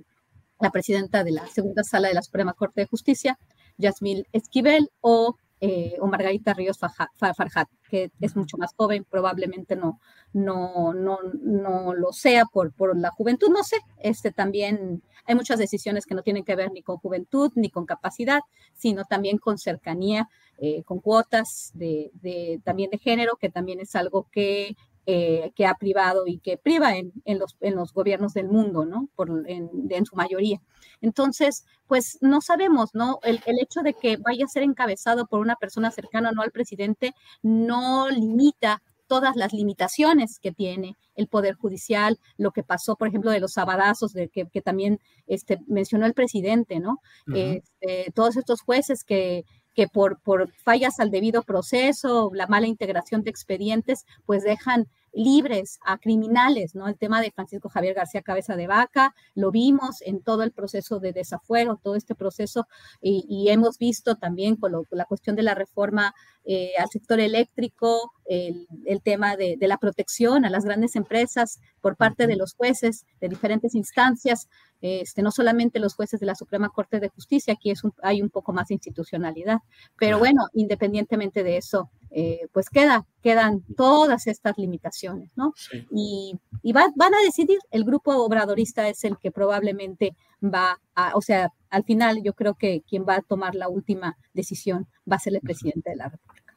la presidenta de la segunda sala de la Suprema Corte de Justicia, Yasmil Esquivel, o eh, o Margarita Ríos Farjat, que es mucho más joven, probablemente no, no, no, no lo sea por, por la juventud, no sé, este también hay muchas decisiones que no tienen que ver ni con juventud ni con capacidad, sino también con cercanía, eh, con cuotas de, de, también de género, que también es algo que eh, que ha privado y que priva en, en, los, en los gobiernos del mundo, ¿no? Por, en, en, su mayoría. Entonces, pues no sabemos, ¿no? El, el, hecho de que vaya a ser encabezado por una persona cercana no al presidente no limita todas las limitaciones que tiene el Poder Judicial, lo que pasó, por ejemplo, de los sabadazos, de que, que también este, mencionó el presidente, ¿no? Uh -huh. este, todos estos jueces que, que por, por fallas al debido proceso, la mala integración de expedientes, pues dejan libres a criminales, ¿no? El tema de Francisco Javier García Cabeza de Vaca, lo vimos en todo el proceso de desafuero, todo este proceso, y, y hemos visto también con, lo, con, la cuestión de la reforma eh, al sector eléctrico, el, el tema de, de, la protección a las grandes empresas por parte de los jueces de diferentes instancias, este, no solamente los jueces de la Suprema Corte de Justicia, aquí es un, hay un poco más de institucionalidad, pero bueno, independientemente de eso, eh, pues queda, quedan todas estas limitaciones, ¿no? Sí. Y, y va, van a decidir, el grupo obradorista es el que probablemente va a, o sea, al final yo creo que quien va a tomar la última decisión va a ser el presidente de la República.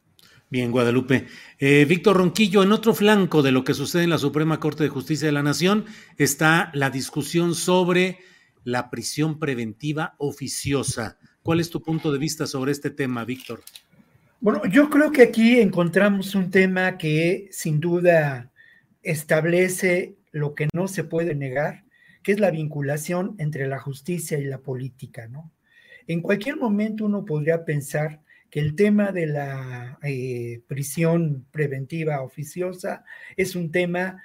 Bien, Guadalupe. Eh, Víctor Ronquillo, en otro flanco de lo que sucede en la Suprema Corte de Justicia de la Nación está la discusión sobre la prisión preventiva oficiosa. ¿Cuál es tu punto de vista sobre este tema, Víctor? Bueno, yo creo que aquí encontramos un tema que sin duda establece lo que no se puede negar, que es la vinculación entre la justicia y la política, ¿no? En cualquier momento uno podría pensar que el tema de la eh, prisión preventiva oficiosa es un tema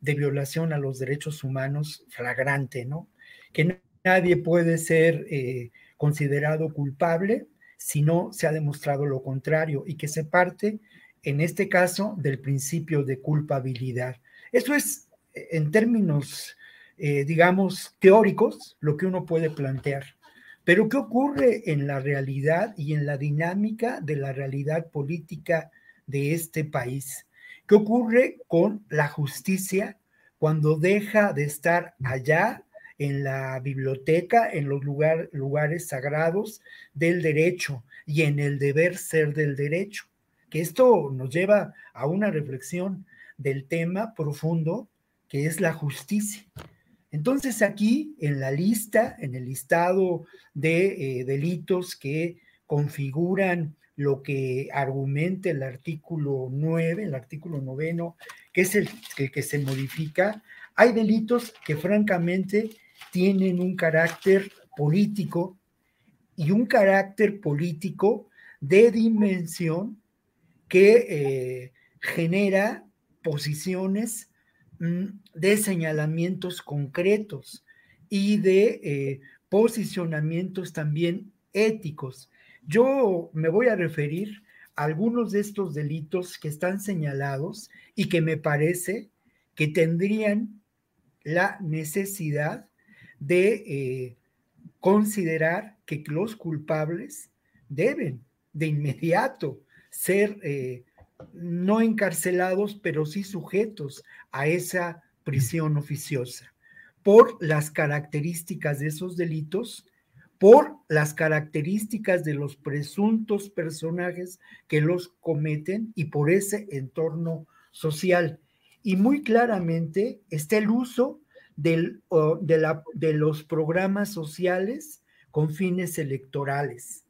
de violación a los derechos humanos flagrante, ¿no? Que nadie puede ser eh, considerado culpable si no se ha demostrado lo contrario y que se parte, en este caso, del principio de culpabilidad. Eso es, en términos, eh, digamos, teóricos, lo que uno puede plantear. Pero ¿qué ocurre en la realidad y en la dinámica de la realidad política de este país? ¿Qué ocurre con la justicia cuando deja de estar allá en la biblioteca, en los lugar, lugares sagrados del derecho y en el deber ser del derecho? Que esto nos lleva a una reflexión del tema profundo que es la justicia. Entonces aquí en la lista, en el listado de eh, delitos que configuran lo que argumenta el artículo 9, el artículo noveno, que es el, que se modifica, hay delitos que francamente tienen un carácter político y un carácter político de dimensión que eh, genera posiciones de señalamientos concretos y de eh, posicionamientos también éticos. Yo me voy a referir a algunos de estos delitos que están señalados y que me parece que tendrían la necesidad de eh, considerar que los culpables deben de inmediato ser eh, no encarcelados, pero sí sujetos a esa prisión oficiosa, por las características de esos delitos, por las características de los presuntos personajes que los cometen y por ese entorno social. Y muy claramente está el uso de los programas sociales con fines electorales,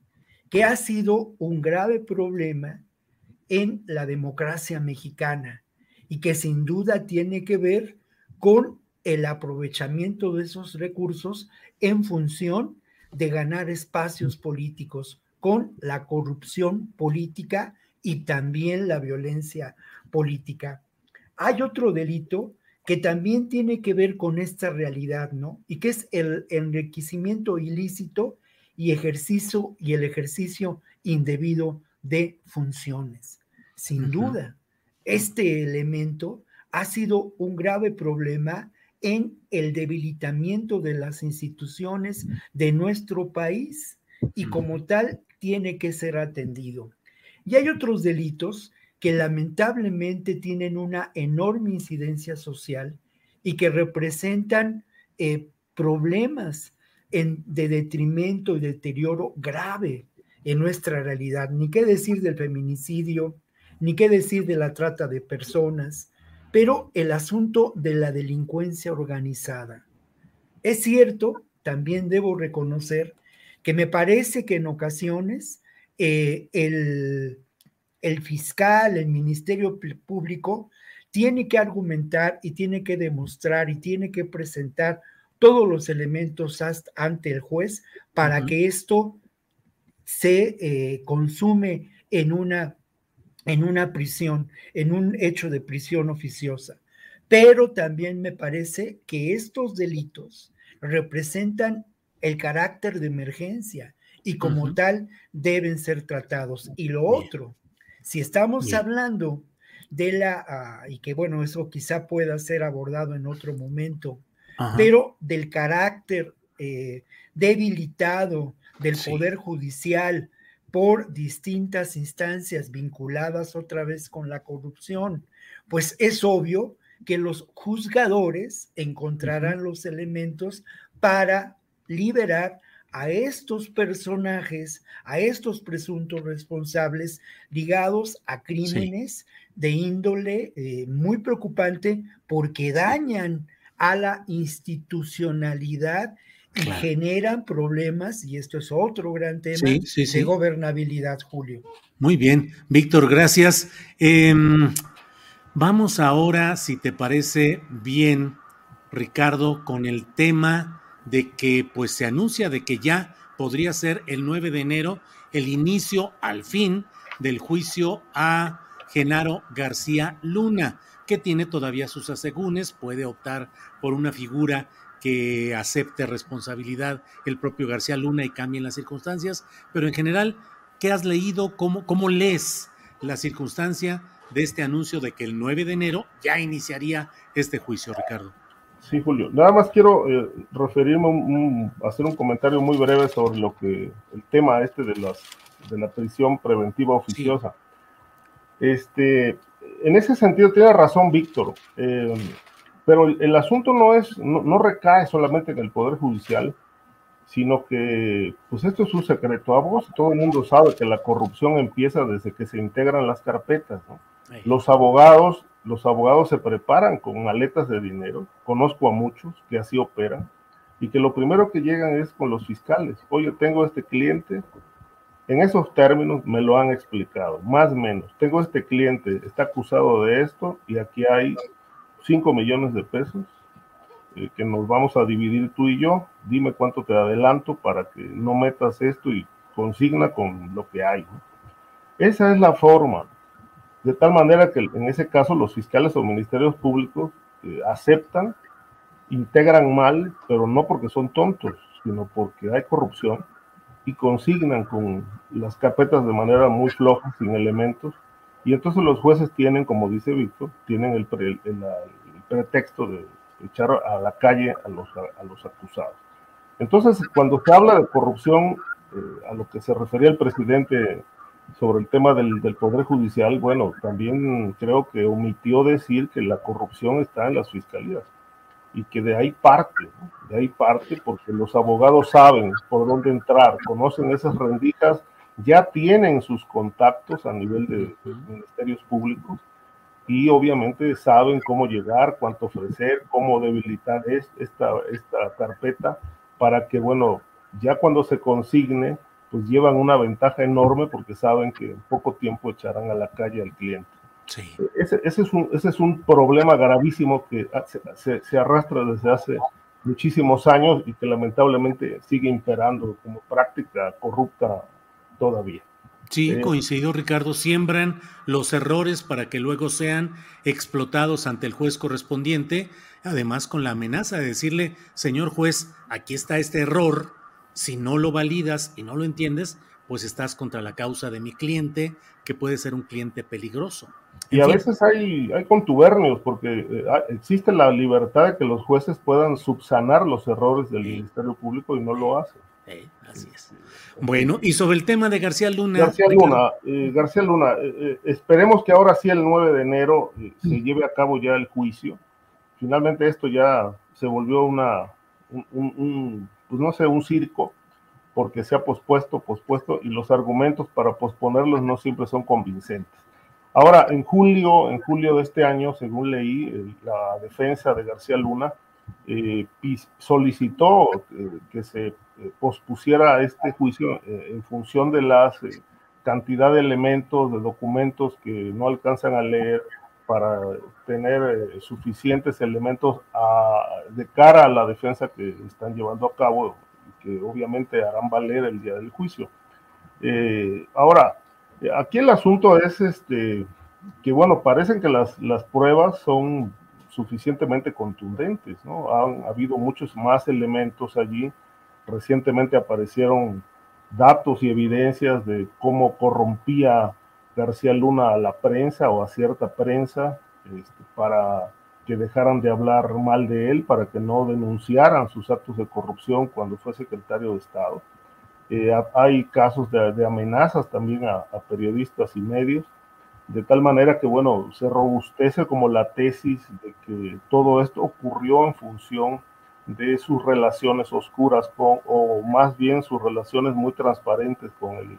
que ha sido un grave problema en la democracia mexicana y que sin duda tiene que ver con el aprovechamiento de esos recursos en función de ganar espacios políticos con la corrupción política y también la violencia política. Hay otro delito que también tiene que ver con esta realidad, ¿no? Y que es el enriquecimiento ilícito y ejercicio y el ejercicio indebido de funciones. Sin duda, este elemento ha sido un grave problema en el debilitamiento de las instituciones de nuestro país y como tal tiene que ser atendido. Y hay otros delitos que lamentablemente tienen una enorme incidencia social y que representan eh, problemas de detrimento y deterioro grave en nuestra realidad. Ni qué decir del feminicidio, ni qué decir de la trata de personas, pero el asunto de la delincuencia organizada. Es cierto, también debo reconocer que me parece que en ocasiones eh, el el fiscal, el Ministerio Público, tiene que argumentar y tiene que demostrar y tiene que presentar todos los elementos ante el juez para que esto se eh, consume en una, en una prisión, en un hecho de prisión oficiosa. Pero también me parece que estos delitos representan el carácter de emergencia y como tal deben ser tratados. Y lo otro, si estamos hablando de la, ah, y que bueno, eso quizá pueda ser abordado en otro momento, pero del carácter eh, debilitado del Poder Judicial por distintas instancias vinculadas otra vez con la corrupción, pues es obvio que los juzgadores encontrarán los elementos para liberar a estos personajes, a estos presuntos responsables ligados a crímenes de índole eh, muy preocupante porque dañan a la institucionalidad y generan problemas, y esto es otro gran tema de gobernabilidad, Julio. Muy bien, Víctor, gracias. Em, vamos ahora, si te parece bien, Ricardo, con el tema de que pues se anuncia de que ya podría ser el 9 de enero el inicio al fin del juicio a Genaro García Luna, que tiene todavía sus asegúnes, puede optar por una figura que acepte responsabilidad el propio García Luna y cambien las circunstancias, pero en general, ¿qué has leído? ¿Cómo, cómo lees la circunstancia de este anuncio de que el 9 de enero ya iniciaría este juicio, Ricardo? Sí, Julio. Nada más quiero eh, referirme, hacer un comentario muy breve sobre lo que el tema este de las de la prisión preventiva oficiosa. Este, en ese sentido tiene razón Víctor, eh, pero el, asunto no es, no, recae solamente en el poder judicial, sino que, pues esto es un secreto a vos. Todo el mundo sabe que la corrupción empieza desde que se integran las carpetas. Los abogados los abogados se preparan con maletas de dinero, conozco a muchos que así operan, y que lo primero que llegan es con los fiscales. Oye, tengo este cliente, en esos términos me lo han explicado, más o menos. Tengo este cliente, está acusado de esto, y aquí hay 5 millones de pesos eh, que nos vamos a dividir tú y yo. Dime cuánto te adelanto para que no metas esto y consigna con lo que hay. Esa es la forma de tal manera que en ese caso los fiscales o ministerios públicos eh, aceptan, integran mal, pero no porque son tontos, sino porque hay corrupción y consignan con las carpetas de manera muy floja, sin elementos. Y entonces los jueces tienen, como dice Víctor, tienen el, pretexto de echar a la calle a los, a los acusados. Entonces, cuando se habla de corrupción, eh, a lo que se refería el presidente sobre el tema del, Poder Judicial, bueno, también creo que omitió decir que la corrupción está en las fiscalías y que de ahí parte, de ahí parte porque los abogados saben por dónde entrar, conocen esas rendijas, ya tienen sus contactos a nivel de, ministerios públicos y obviamente saben cómo llegar, cuánto ofrecer, cómo debilitar esta, esta carpeta para que, bueno, ya cuando se consigne, pues llevan una ventaja enorme porque saben que en poco tiempo echarán a la calle al cliente. Sí. Ese, ese, es un, ese es un problema gravísimo que se, se, arrastra desde hace muchísimos años y que lamentablemente sigue imperando como práctica corrupta todavía. Sí, eh, coincido, Ricardo. Siembran los errores para que luego sean explotados ante el juez correspondiente, además con la amenaza de decirle, señor juez, aquí está este error, si no lo validas y no lo entiendes, pues estás contra la causa de mi cliente, que puede ser un cliente peligroso. y a veces hay, hay contubernios, porque eh, existe la libertad de que los jueces puedan subsanar los errores del Ministerio Público y no lo hacen. Así es. Bueno, y sobre el tema de García Luna. García Luna, eh, García Luna, eh, esperemos que ahora sí el 9 de enero se lleve a cabo ya el juicio. Finalmente esto ya se volvió una, un pues no sé, un circo porque se ha pospuesto, pospuesto, y los argumentos para posponerlos no siempre son convincentes. Ahora, en julio, en julio de este año, según leí, la defensa de García Luna eh, solicitó eh, que se eh, pospusiera este juicio en función de la cantidad de elementos, de documentos que no alcanzan a leer para tener suficientes elementos de cara a la defensa que están llevando a cabo que obviamente harán valer el día del juicio. Eh, ahora, aquí el asunto es este, que, bueno, parecen que las, las pruebas son suficientemente contundentes, ¿no? Han habido muchos más elementos allí. Recientemente aparecieron datos y evidencias de cómo corrompía García Luna a la prensa o a cierta prensa este, para que dejaran de hablar mal de él, para que no denunciaran sus actos de corrupción cuando fue secretario de Estado. Eh, hay casos de, amenazas también a, periodistas y medios, de tal manera que, bueno, se robustece como la tesis de que todo esto ocurrió en función de sus relaciones oscuras con, o más bien sus relaciones muy transparentes con el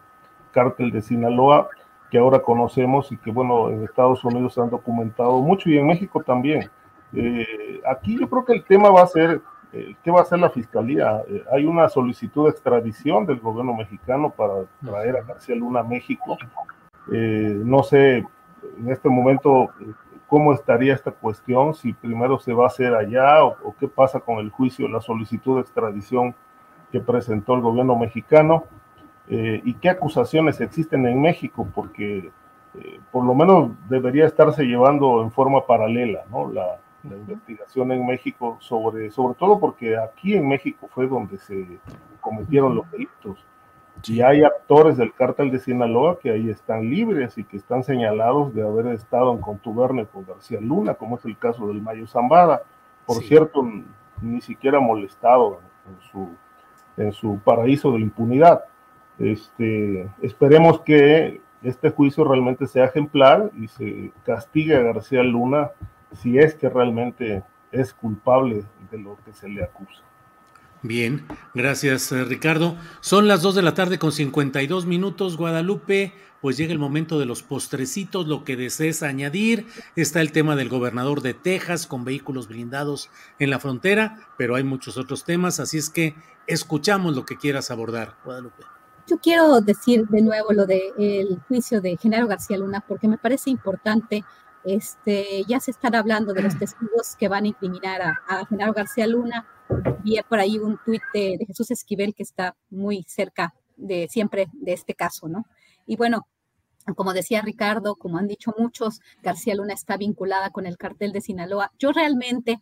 cártel de Sinaloa, que ahora conocemos y que, bueno, en Estados Unidos se han documentado mucho y en México también. Eh, aquí yo creo que el tema va a ser, eh, ¿qué va a hacer la Fiscalía? Eh, hay una solicitud de extradición del gobierno mexicano para traer a García Luna a México. No sé en este momento cómo estaría esta cuestión, si primero se va a hacer allá o, qué pasa con el juicio, la solicitud de extradición que presentó el gobierno mexicano. Eh, y qué acusaciones existen en México, porque eh, por lo menos debería estarse llevando en forma paralela ¿no? la, investigación en México, sobre, sobre todo porque aquí en México fue donde se cometieron los delitos. Y hay actores del cártel de Sinaloa que ahí están libres y que están señalados de haber estado en contubernio con García Luna, como es el caso del Mayo Zambada. Por cierto, ni siquiera molestado en su, en su paraíso de impunidad. Este, esperemos que este juicio realmente sea ejemplar y se castigue a García Luna si es que realmente es culpable de lo que se le acusa. Bien, gracias eh, Ricardo. Son las 2 de la tarde con 52 minutos, Guadalupe. Pues llega el momento de los postrecitos, lo que desees añadir. Está el tema del gobernador de Texas con vehículos blindados en la frontera, pero hay muchos otros temas, así es que escuchamos lo que quieras abordar, Guadalupe. Yo quiero decir de nuevo lo del juicio de Genaro García Luna porque me parece importante. Este, ya se están hablando de los testigos que van a incriminar a, Genaro García Luna. Vi por ahí un tuit de, de, Jesús Esquivel que está muy cerca de siempre de este caso, ¿no? Y bueno, como decía Ricardo, como han dicho muchos, García Luna está vinculada con el cartel de Sinaloa. Yo realmente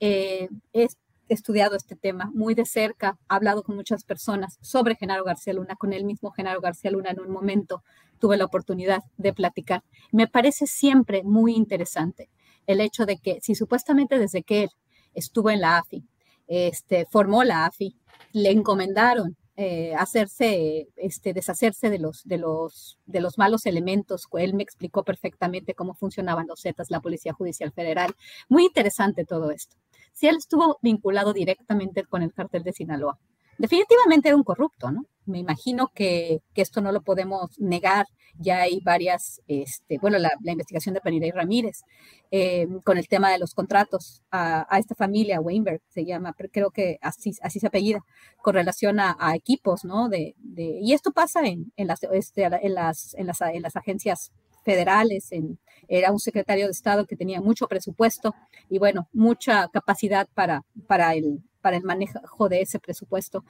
eh, es, estudiado este tema muy de cerca, he hablado con muchas personas sobre Genaro García Luna, con el mismo Genaro García Luna en un momento tuve la oportunidad de platicar. Me parece siempre muy interesante el hecho de que si supuestamente desde que él estuvo en la AFI, este, formó la AFI, le encomendaron eh, hacerse, este, deshacerse de los, de, los, de los malos elementos. Él me explicó perfectamente cómo funcionaban los Zetas, la Policía Judicial Federal. Muy interesante todo esto si él estuvo vinculado directamente con el cartel de Sinaloa. Definitivamente era un corrupto, ¿no? Me imagino que, esto no lo podemos negar. Ya hay varias, este, bueno, la, investigación de y Ramírez eh, con el tema de los contratos a, esta familia, Weinberg se llama, creo que así, se apellida, con relación a, equipos, ¿no? De, y esto pasa en, las, este, en, las, en, las, en las agencias federales, en, era un secretario de Estado que tenía mucho presupuesto y bueno, mucha capacidad para, para, el, para el manejo de ese presupuesto.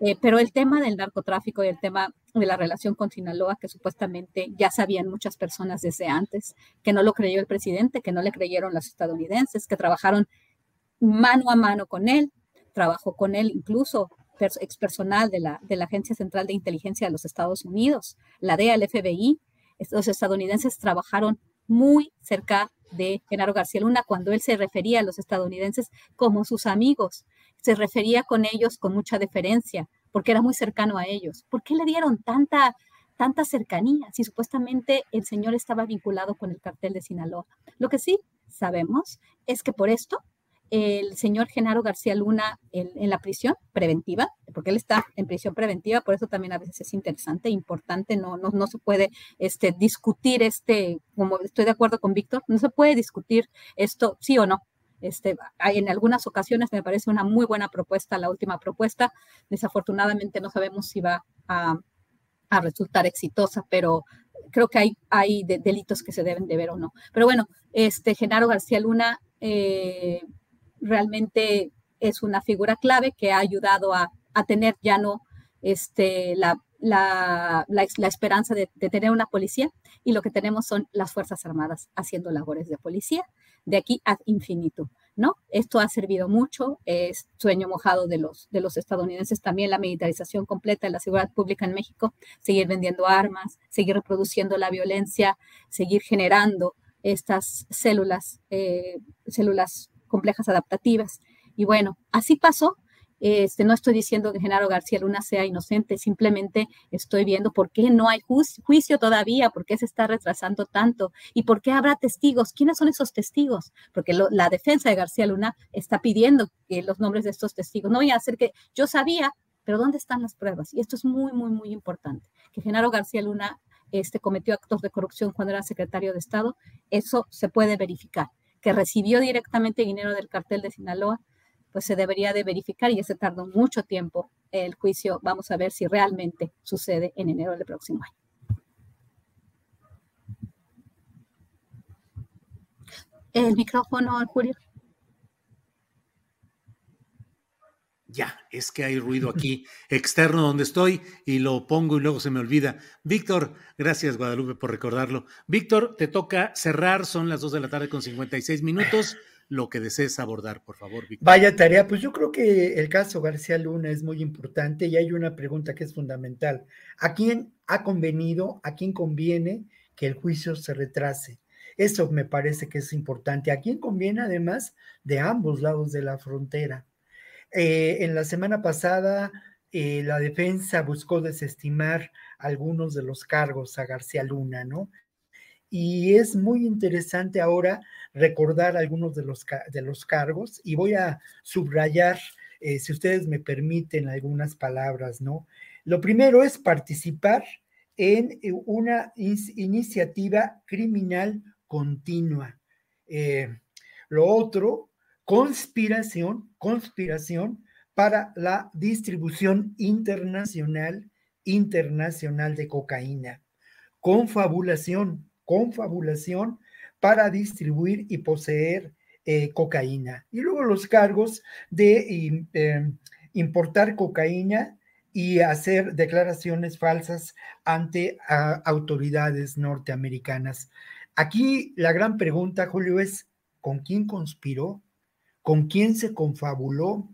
Eh, pero el tema del narcotráfico y el tema de la relación con Sinaloa, que supuestamente ya sabían muchas personas desde antes, que no lo creyó el presidente, que no le creyeron los estadounidenses, que trabajaron mano a mano con él, trabajó con él incluso ex personal de la, de la Agencia Central de Inteligencia de los Estados Unidos, la DEA, el FBI. Los estadounidenses trabajaron muy cerca de Genaro García Luna cuando él se refería a los estadounidenses como sus amigos. Se refería con ellos con mucha deferencia porque era muy cercano a ellos. ¿Por qué le dieron tanta, tanta cercanía si supuestamente el señor estaba vinculado con el cartel de Sinaloa? Lo que sí sabemos es que por esto el señor Genaro García Luna en, la prisión preventiva, porque él está en prisión preventiva, por eso también a veces es interesante, importante, no, no, no se puede este, discutir este, como estoy de acuerdo con Víctor, no se puede discutir esto sí o no. Este, en algunas ocasiones me parece una muy buena propuesta, la última propuesta. Desafortunadamente no sabemos si va a, resultar exitosa, pero creo que hay, hay delitos que se deben de ver o no. Pero bueno, este Genaro García Luna eh, realmente es una figura clave que ha ayudado a, tener ya no este, la, la, esperanza de, tener una policía y lo que tenemos son las Fuerzas Armadas haciendo labores de policía de aquí ad infinito. ¿No? Esto ha servido mucho, es sueño mojado de los, de los estadounidenses también, la militarización completa de la seguridad pública en México, seguir vendiendo armas, seguir reproduciendo la violencia, seguir generando estas células, eh, células complejas adaptativas. Y bueno, así pasó. Este, no estoy diciendo que Genaro García Luna sea inocente, simplemente estoy viendo por qué no hay juicio todavía, por qué se está retrasando tanto y por qué habrá testigos. ¿Quiénes son esos testigos? Porque la defensa de García Luna está pidiendo que los nombres de estos testigos. No voy a hacer que yo sabía, pero ¿dónde están las pruebas? Y esto es muy, muy, muy importante. Que Genaro García Luna este, cometió actos de corrupción cuando era secretario de Estado, eso se puede verificar que recibió directamente dinero del cartel de Sinaloa, pues se debería de verificar y ese tardó mucho tiempo el juicio. Vamos a ver si realmente sucede en enero del próximo año. El micrófono, Julio. Ya, es que hay ruido aquí externo donde estoy y lo pongo y luego se me olvida. Víctor, gracias Guadalupe por recordarlo. Víctor, te toca cerrar, son las 2 de la tarde con 56 minutos. Lo que desees abordar, por favor, Víctor. Vaya tarea, pues yo creo que el caso García Luna es muy importante y hay una pregunta que es fundamental. ¿A quién ha convenido, a quién conviene que el juicio se retrase? Eso me parece que es importante. ¿A quién conviene además de ambos lados de la frontera? Eh, en la semana pasada, eh, la defensa buscó desestimar algunos de los cargos a García Luna, ¿no? Y es muy interesante ahora recordar algunos de los, de los cargos y voy a subrayar, eh, si ustedes me permiten, algunas palabras, ¿no? Lo primero es participar en una iniciativa criminal continua. lo otro conspiración, conspiración para la distribución internacional, internacional de cocaína. Confabulación, confabulación para distribuir y poseer eh, cocaína. Y luego los cargos de em, importar cocaína y hacer declaraciones falsas ante autoridades norteamericanas. Aquí la gran pregunta, Julio, es, ¿con quién conspiró? Con quién se confabuló,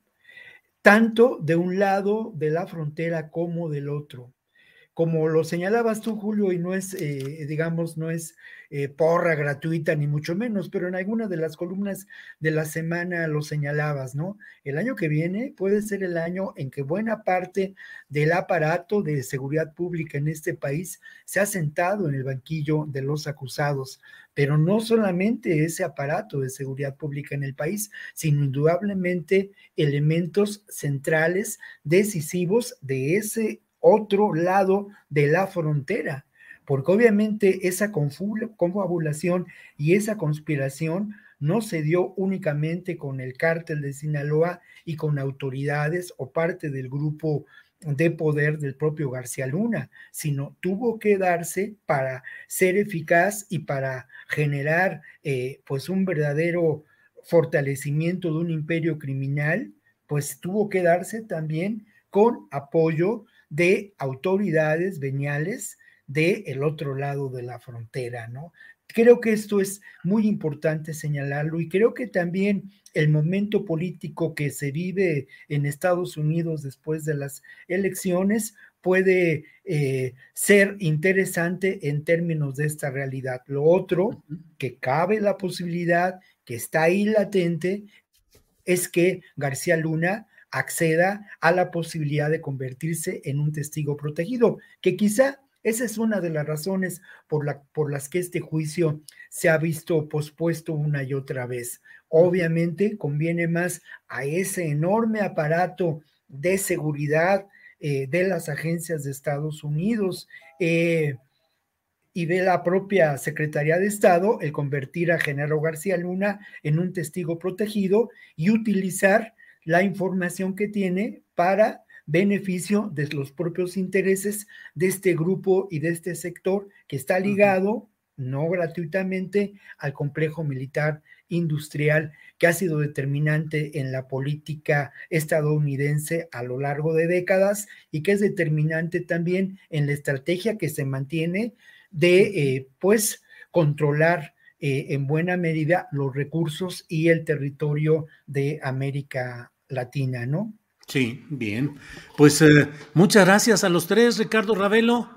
tanto de un lado de la frontera como del otro. Como lo señalabas tú, Julio, y no es, eh, digamos, no es eh, porra gratuita, ni mucho menos, pero en alguna de las columnas de la semana lo señalabas, ¿no? El año que viene puede ser el año en que buena parte del aparato de seguridad pública en este país se ha sentado en el banquillo de los acusados pero no solamente ese aparato de seguridad pública en el país, sino indudablemente elementos centrales, decisivos de ese otro lado de la frontera, porque obviamente esa confabulación y esa conspiración no se dio únicamente con el cártel de Sinaloa y con autoridades o parte del grupo de poder del propio García Luna, sino tuvo que darse para ser eficaz y para generar eh, pues un verdadero fortalecimiento de un imperio criminal pues tuvo que darse también con apoyo de autoridades veniales del el otro lado de la frontera, ¿no? Creo que esto es muy importante señalarlo y creo que también el momento político que se vive en Estados Unidos después de las elecciones puede eh, ser interesante en términos de esta realidad. Lo otro, que cabe la posibilidad, que está ahí latente, es que García Luna acceda a la posibilidad de convertirse en un testigo protegido, que quizá esa es una de las razones por, la, por las que este juicio se ha visto pospuesto una y otra vez. Obviamente conviene más a ese enorme aparato de seguridad eh, de las agencias de Estados Unidos eh, y de la propia Secretaría de Estado el convertir a Genaro García Luna en un testigo protegido y utilizar la información que tiene para beneficio de los propios intereses de este grupo y de este sector que está ligado, no gratuitamente, al complejo militar industrial que ha sido determinante en la política estadounidense a lo largo de décadas y que es determinante también en la estrategia que se mantiene de, eh, pues, controlar eh, en buena medida los recursos y el territorio de América Latina, ¿no? Sí, bien. Pues eh, muchas gracias a los tres, Ricardo Ravelo.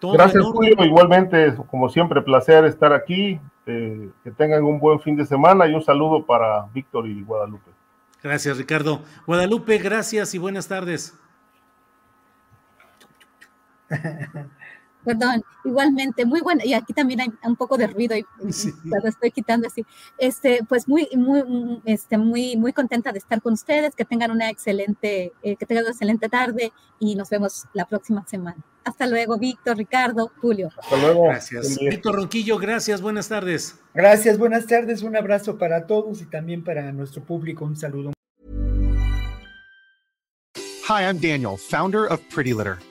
gracias, Julio. Igualmente, como siempre, placer estar aquí. Eh, que tengan un buen fin de semana y un saludo para Víctor y Guadalupe. Gracias, Ricardo. Guadalupe, gracias y buenas tardes. Perdón, igualmente, muy bueno, y aquí también hay un poco de ruido y lo estoy quitando así. Este, pues muy, muy, este, muy, muy contenta de estar con ustedes, que tengan una excelente, eh, que tengan una excelente tarde y nos vemos la próxima semana. Hasta luego, Víctor, Ricardo, Julio. Hasta luego. Gracias. Víctor Ronquillo, gracias, buenas tardes. Gracias, buenas tardes, un abrazo para todos y también para nuestro público, un saludo. Hi, I'm Daniel, founder of Pretty Litter.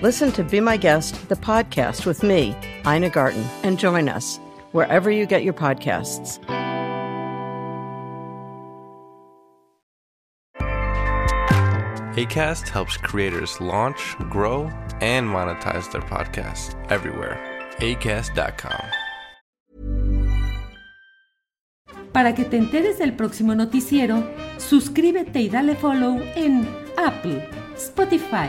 Listen to Be My Guest, the podcast with me, Ina Garten, and join us wherever you get your podcasts. ACAST helps creators launch, grow, and monetize their podcasts everywhere. ACAST.com. Para que te enteres del próximo noticiero, suscríbete y dale follow en Apple, Spotify,